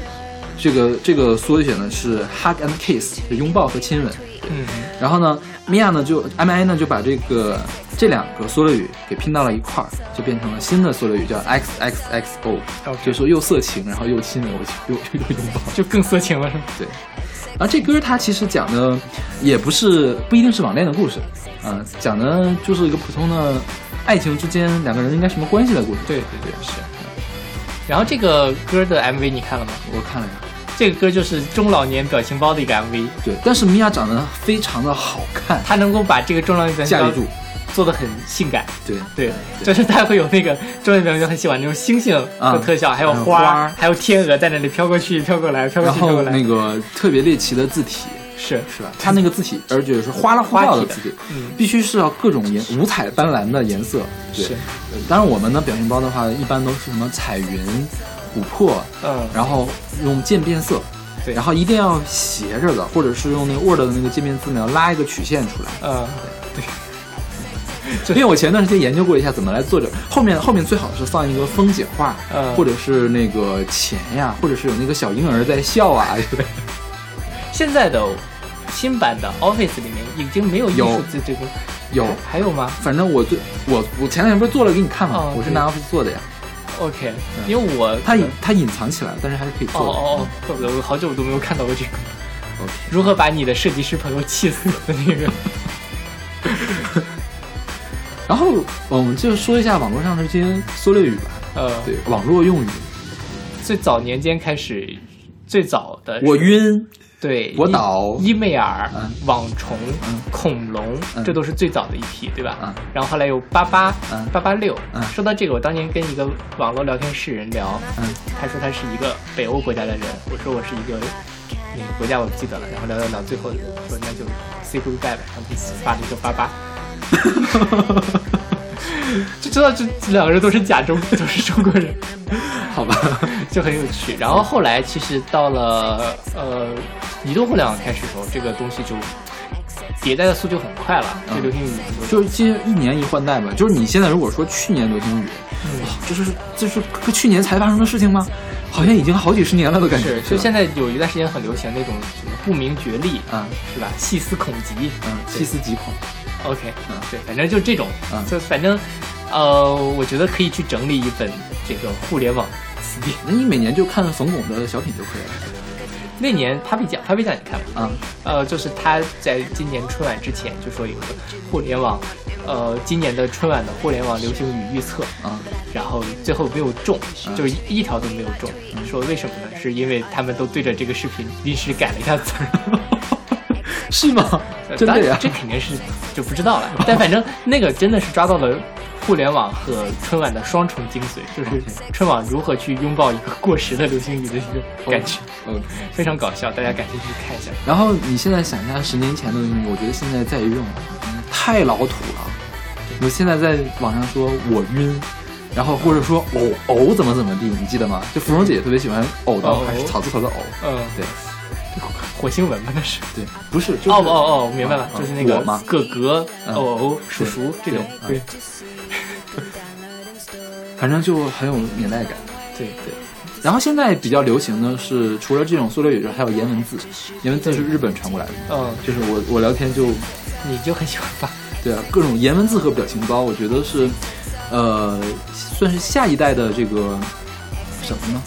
这个这个缩写呢是 Hug and Kiss，是拥抱和亲吻。嗯然后呢，Mia 呢就 MIA 呢就把这个这两个缩略语给拼到了一块儿，就变成了新的缩略语，叫 XXXO，OK 就是说又色情，然后又亲吻，又又又拥抱。就更色情了，是吗？对，然后这歌它其实讲的也不是不一定是网恋的故事，啊、讲的就是一个普通的爱情之间两个人应该什么关系的故事。对对对，是。然后这个歌的 MV 你看了吗？我看了一下，这个歌就是中老年表情包的一个 MV，对，但是米娅长得非常的好看，她能够把这个中老年表情包驾驭住，做的很性感。对，对，就是她会有那个中老年表情包很喜欢那种星星的特效，还有还有花花，还有天鹅在那里飘过去、飘过来、飘过然去、飘过来。后那个特别猎奇的字体。是是吧？它那个字体，而且是花里胡哨的字体，嗯必须是要各种颜五彩斑斓的颜色。对是，呃当然我们的表情包的话，一般都是什么彩云、琥珀，嗯。然后用渐变色，对。然后一定要斜着的，或者是用那个 Word 的那个渐变字描拉一个曲线出来。嗯，对。因为我前段时间研究过一下怎么来做这，后面后面最好是放一个风景画，嗯。或者是那个钱呀，或者是有那个小婴儿在笑啊之类的。现在的新版的 Office 里面已经没有艺有术字这个，有，还有吗？反正我最我我前两天不是做了给你看吗？哦我是拿 Office 做的呀，？OK，因为我它隐它隐藏起来了，但是还是可以哦做的。哦哦，怪不得我好久都没有看到过这个。OK 如何把你的设计师朋友气死的那个？<laughs> 然后我们就说一下网络上的这些缩略语吧，呃，对，网络用语。最早年间开始，最早的我晕，对，我倒伊伊妹尔、嗯网虫、嗯恐龙，嗯这都是最早的一批，对吧？嗯然后后来有八八嗯、八八六。嗯说到这个，我当年跟一个网络聊天室人聊，嗯他说他是一个北欧国家的人，我说我是一个哪个国家我不记得了，然后聊聊聊，最后说那就 say goodbye 吧，然后就发了一个八八。<laughs> <laughs> 就知道这这两个人都是假中，<laughs> 都是中国人。好吧，<laughs> 就很有趣。然后后来其实到了呃移动互联网开始的时候，这个东西就迭代的速度很快了，嗯这流行语就就是今一年一换代嘛。就是你现在如果说去年流行语，哇，这是就是和去年才发生的事情吗？好像已经好几十年了的感觉。是，就现在有一段时间很流行那种什么不明觉厉，啊是吧？细思恐极，嗯，细思极恐。OK，嗯对，反正就这种，嗯就反正呃，我觉得可以去整理一本这个互联网词典。那你每年就看冯巩的小品就可以了。那年 Papi 酱，Papi 酱你看了？啊，呃，就是他在今年春晚之前就说有个互联网，呃，今年的春晚的互联网流行语预测啊，然后最后没有中，嗯就是一一条都没有中。说为什么呢？是因为他们都对着这个视频临时改了一下词儿。是吗？真的呀？这肯定是就不知道了。但反正那个真的是抓到了互联网和春晚的双重精髓，就是春晚如何去拥抱一个过时的流行语的一个感觉，嗯。非常搞笑，大家感兴趣看一下。然后你现在想一下，十年前的东西，我觉得现在再用太老土了。我现在在网上说我晕，然后或者说偶偶怎么怎么地，你记得吗？就芙蓉姐姐特别喜欢偶的，偶还是草字头的偶。嗯，对火星文吧那是。对，不是，就是、哦哦哦，明白了，嗯就是那个。哥哥、嗯偶偶、叔叔这种，对对 <laughs> 反正就很有年代感。对对。然后现在比较流行的是，除了这种塑料语之外，还有颜文字。颜文字是日本传过来的，嗯，就是我我聊天就你就很喜欢发，<laughs> 对啊，各种颜文字和表情包，我觉得是，呃，算是下一代的这个什么呢？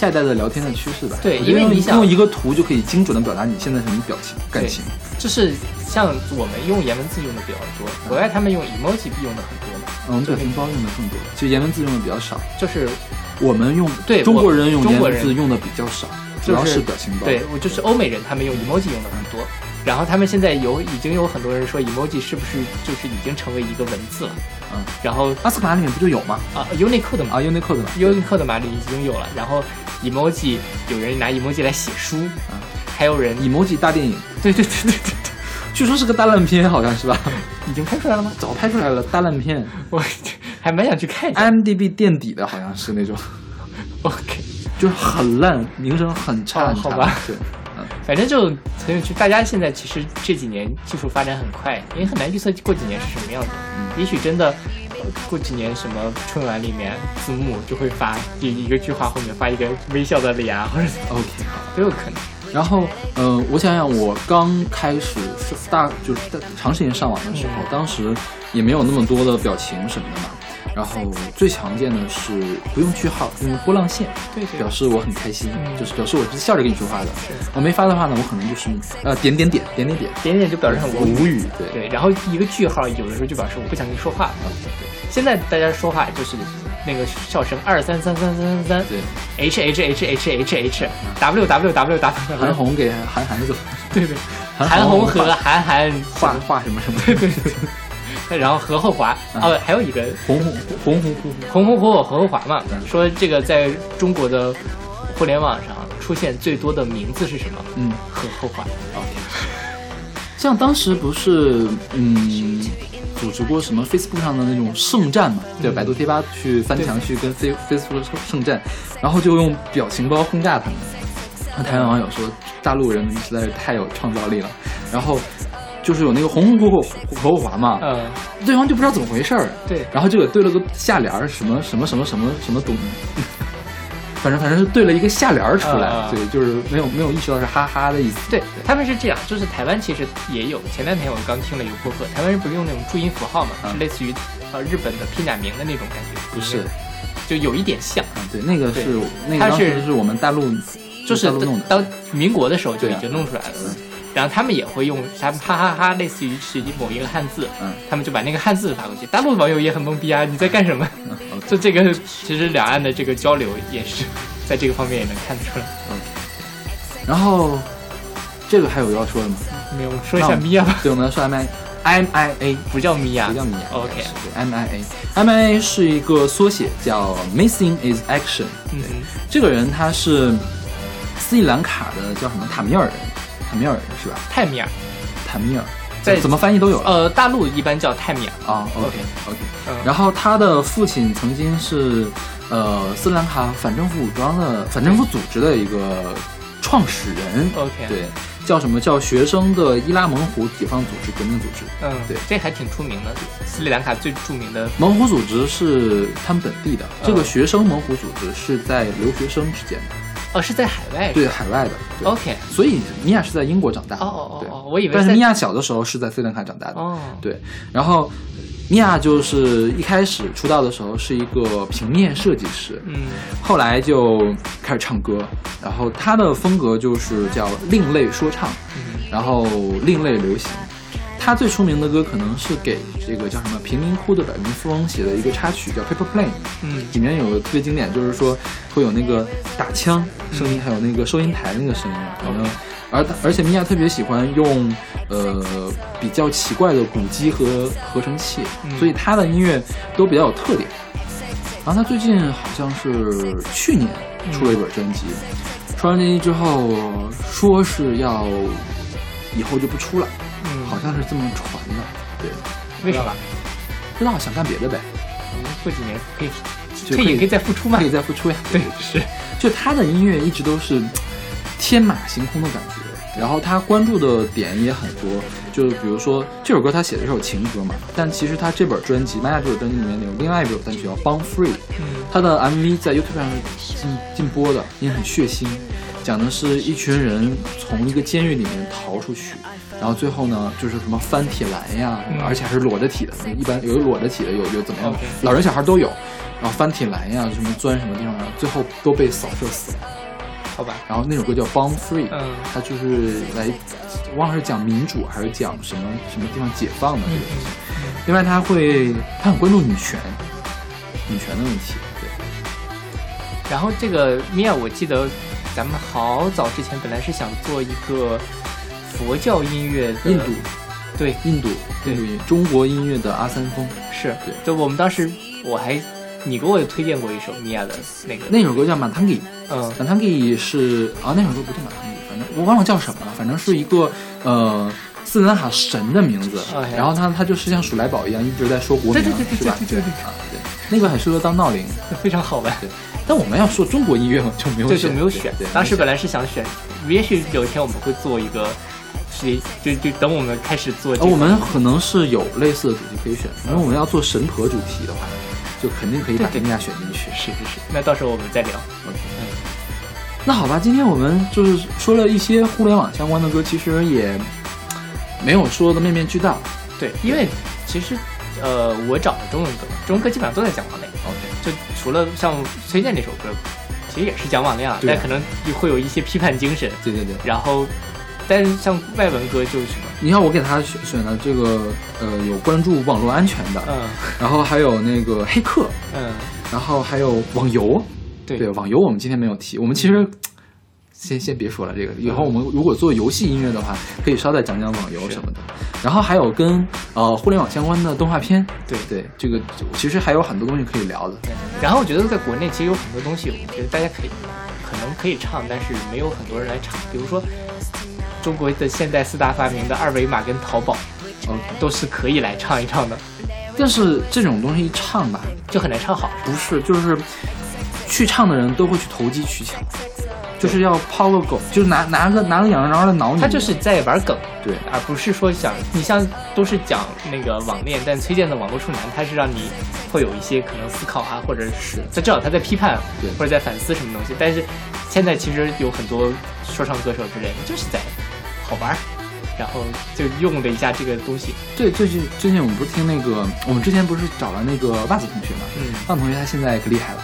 下一代的聊天的趋势吧。对因为你想用一个图就可以精准的表达你现在什么表情感情。就是像我们用颜文字用的比较多，国外他们用 emoji 用的很多嘛，嗯，表情包用的更多，其实颜文字用的比较少。就是我们用对中国人用颜文字用的比较少，主要是是表情包。对我就是欧美人，他们用 emoji 用的很多。然后他们现在有已经有很多人说 emoji 是不是就是已经成为一个文字了？嗯，然后阿斯卡里面不就有吗？啊 Unicode 嘛啊，Unicode 嘛。Unicode 的码里已经有了。然后 emoji 有人拿 emoji 来写书啊，还有人 emoji 大电影，对对对对对对，据说是个大烂片，好像是吧？已经拍出来了吗？早拍出来了，大烂片 <laughs> 我还蛮想去看一下。，IMDB 垫底的，好像是那种，<laughs> OK，就是很烂，名声很差，好吧对，嗯，反正就很有趣。大家现在其实这几年技术发展很快，也很难预测过几年是什么样子。也许真的。过几年什么春晚里面字幕就会发一一个句话后面发一个微笑的脸啊，或者 <laughs> OK 好。都有可能。然后，呃，我想想，我刚开始是大就是长时间上网的时候，当时也没有那么多的表情什么的嘛。然后最常见的是不用句号，用波浪线，对对表示我很开心，嗯。就是表示我是笑着跟你说话的。我没发的话呢，我可能就是呃点点点点点点，点点就表示很无语。对。对，然后一个句号有的时候就表示我不想跟你说话。对，现在大家说话就是那个笑声二三三三三三三，对，H H H H H H W W W W，韩红给韩寒走，对对，韩韩红画和韩寒画画什么什么，对对对，然后何厚华哦，还有一个红红红红红红红火火何厚华嘛，嗯说这个在中国的互联网上出现最多的名字是什么？嗯。何厚华。像当时不是嗯组织过什么 Facebook 上的那种圣战嘛，对，百度贴吧去翻墙去跟 Face Facebook 圣战，然后就用表情包轰炸他们。那台湾网友说，大陆人实在是太有创造力了，然后就是有那个红红火火火火环嘛，嗯，对方就不知道怎么回事儿，对。然后就给对了个下联儿，什么什么什么什么什么东，<laughs> 反正反正是对了一个下联儿出来，啊对，就是没有没有意识到是哈哈的意思，对，他们是这样，就是台湾其实也有。前两天我刚听了一个播客，台湾人不是用那种注音符号嘛，嗯。是类似于呃日本的拼假名的那种感觉，不是，就有一点像，啊，对，那个是对那个它是当时是我们大陆就是大陆弄的，当民国的时候就对啊。已经弄出来了。然后他们也会用他们哈哈哈，类似于是某一个汉字，嗯他们就把那个汉字发过去。大陆网友也很懵逼啊，你在干什么？<laughs> 就这个，其实两岸的这个交流也是在这个方面也能看得出来。嗯然后这个还有要说的吗？没有，说一下米娅吧，对，我们来说 M I M I A，不叫米娅，不叫米娅 OK，对 M I A，M I A 是一个缩写，叫 Missing is Action。嗯，这个人他是斯里兰卡的叫什么塔米尔人，塔米尔人是吧？泰米尔，坦米尔，在怎么翻译都有了。呃，大陆一般叫泰米尔。啊，OK OK。嗯然后他的父亲曾经是呃斯里兰卡反政府武装的反政府组织的一个创始人。OK 对，叫什么叫学生的伊拉猛虎解放组织革命组织。嗯，对这还挺出名的，斯里兰卡最著名的。猛虎组织是他们本地的，这个嗯学生猛虎组织是在留学生之间的，哦，是在海外。对海外的。OK。所以米娅是在英国长大的。哦哦哦对哦，我以为但是米娅小的时候是在斯里兰卡长大的。哦，对，然后米娅就是一开始出道的时候是一个平面设计师，嗯后来就开始唱歌，然后她的风格就是叫另类说唱，嗯然后另类流行。她最出名的歌可能是给这个叫什么贫民窟的百万富翁写的一个插曲，叫《Paper Plane》。嗯。里面有个特别经典，就是说会有那个打枪声音，还有那个收银台那个声音，反正而而且米娅特别喜欢用呃比较奇怪的鼓机和合成器，嗯。所以他的音乐都比较有特点。然后他最近好像是去年出了一本专辑，出完专辑之后说是要以后就不出了，嗯，好像是这么传的。对，为什么？不知道想干别的呗，过几年可以，就可以可以再复出嘛可以？再复出呀。对，是，就他的音乐一直都是天马行空的感觉，然后他关注的点也很多，就比如说这首歌他写的是首情歌嘛，但其实他这本专辑《玛雅》这首专辑里面有另外一首单曲叫《Born Free》，嗯他的 MV 在 YouTube 上是禁禁播的，也很血腥，讲的是一群人从一个监狱里面逃出去。然后最后呢，就是什么翻铁栏呀，嗯而且还是裸着体的，一般有裸着体的，有有怎么样老人小孩都有。然后翻铁栏呀，什么钻什么地方，然后最后都被扫射死了。好吧，然后那首歌叫《Born Free》，嗯它就是来忘了是讲民主还是讲什么什么地方解放的这个东西。另外，他会他很关注女权，女权的问题。对，然后这个米娅，我记得咱们好早之前本来是想做一个佛教音乐的，印度。对，印度印度音中国音乐的阿三峰，是对。就我们当时我还你给我推荐过一首米娅的那个，那首歌叫《马汤吉》，嗯。马汤吉是啊，那首歌不叫马汤吉，反正我忘了叫什么了，反正是一个呃。斯里兰卡神的名字。然后他他就是像鼠来宝一样一直在说国名，对对对对是吧？对对对对啊，对，那个很适合当闹铃。<laughs> 非常好玩。对，但我们要说中国音乐就没有就没有选。对，当时本来是想选，也许有一天我们会做一个，是就就等我们开始做这呃，个，我们可能是有类似的主题可以选，因为我们要做神婆主题的话，就肯定可以把丁亚选进去。是是是，那到时候我们再聊嗯。那好吧，今天我们就是说了一些互联网相关的歌，其实也没有说的面面俱到。对，因为其实呃，我找的中文歌，中文歌基本上都在讲网恋，OK，就除了像崔健那首歌，其实也是讲网恋但可能会有一些批判精神。对对对，然后，但是像外文歌就是什么，你看我给他选选的这个呃有关注网络安全的，嗯然后还有那个黑客，嗯，然后还有网游，对对，网游我们今天没有提，我们其实。先先别说了，这个以后我们如果做游戏音乐的话，可以稍再讲讲网游什么的。然后还有跟呃互联网相关的动画片，对对，这个其实还有很多东西可以聊的。对。然后我觉得在国内其实有很多东西，我觉得大家可以可能可以唱，但是没有很多人来唱。比如说中国的现代四大发明的二维码跟淘宝，OK，都是可以来唱一唱的，但是这种东西一唱吧，就很难唱好。不是就是去唱的人都会去投机取巧，就是要抛个狗，就是拿拿个拿个痒痒来挠你。他就是在玩梗，对而不是说想你像都是讲那个网恋，但崔健的《网络处男》，他是让你会有一些可能思考啊，或者是他至少他在批判对或者在反思什么东西。但是现在其实有很多说唱歌手之类的，就是在好玩儿，然后就用了一下这个东西。对，最近最近我们不是听那个，我们之前不是找了那个袜子同学嘛？嗯袜子同学他现在可厉害了，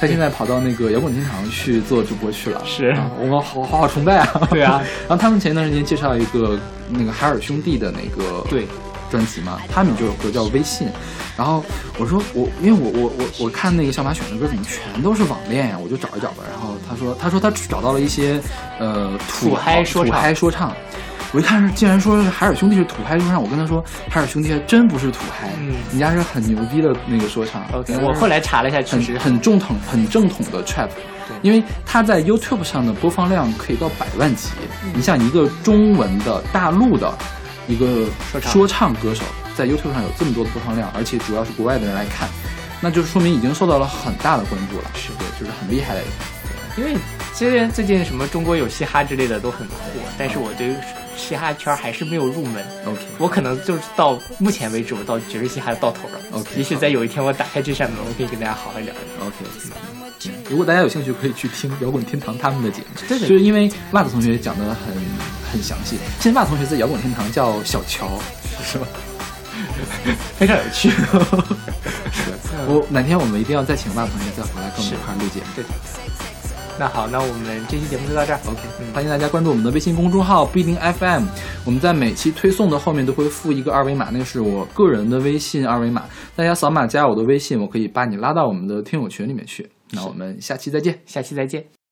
他现在跑到那个摇滚天堂去做主播去了。是啊我们好好好崇拜啊！对啊 <laughs> 然后他们前一段时间介绍一个那个海尔兄弟的那个对专辑嘛，他们就有歌叫《微信》，然后我说我因为我我我我看那个小马选的歌怎么全都是网恋呀，我就找一找吧。然后他说他说他找到了一些呃土土嗨说唱土嗨说唱。我一看是，竟然说是海尔兄弟是土嗨说唱，我跟他说海尔兄弟还真不是土嗨，嗯人家是很牛逼的那个说唱。OK，我后来查了一下，确很实很正统、很正统的 trap，因为他在 YouTube 上的播放量可以到百万级。嗯你像一个中文的大陆的一个说唱歌手，在 YouTube 上有这么多的播放量，而且主要是国外的人来看，那就是说明已经受到了很大的关注了。是对，就是很厉害的人。因为虽然最近什么中国有嘻哈之类的都很火，但是我对嘻哈圈还是没有入门。OK，我可能就是到目前为止，我到爵士嘻哈到头了。OK，也许在有一天我打开这扇门，我可以跟大家好好聊一聊。OK，嗯如果大家有兴趣，可以去听摇滚天堂他们的节目。对对就是因为袜子同学讲的很很详细。现在袜子同学在摇滚天堂叫小乔，<laughs> 是吧？<laughs> 非常有趣。<laughs> 我哪天我们一定要再请袜子同学再回来跟我们一块儿录节目。对的。那好，那我们这期节目就到这儿。OK，欢迎大家关注我们的微信公众号不一定 FM。我们在每期推送的后面都会附一个二维码，那个是我个人的微信二维码，大家扫码加我的微信，我可以把你拉到我们的听友群里面去。那我们下期再见。下期再见。「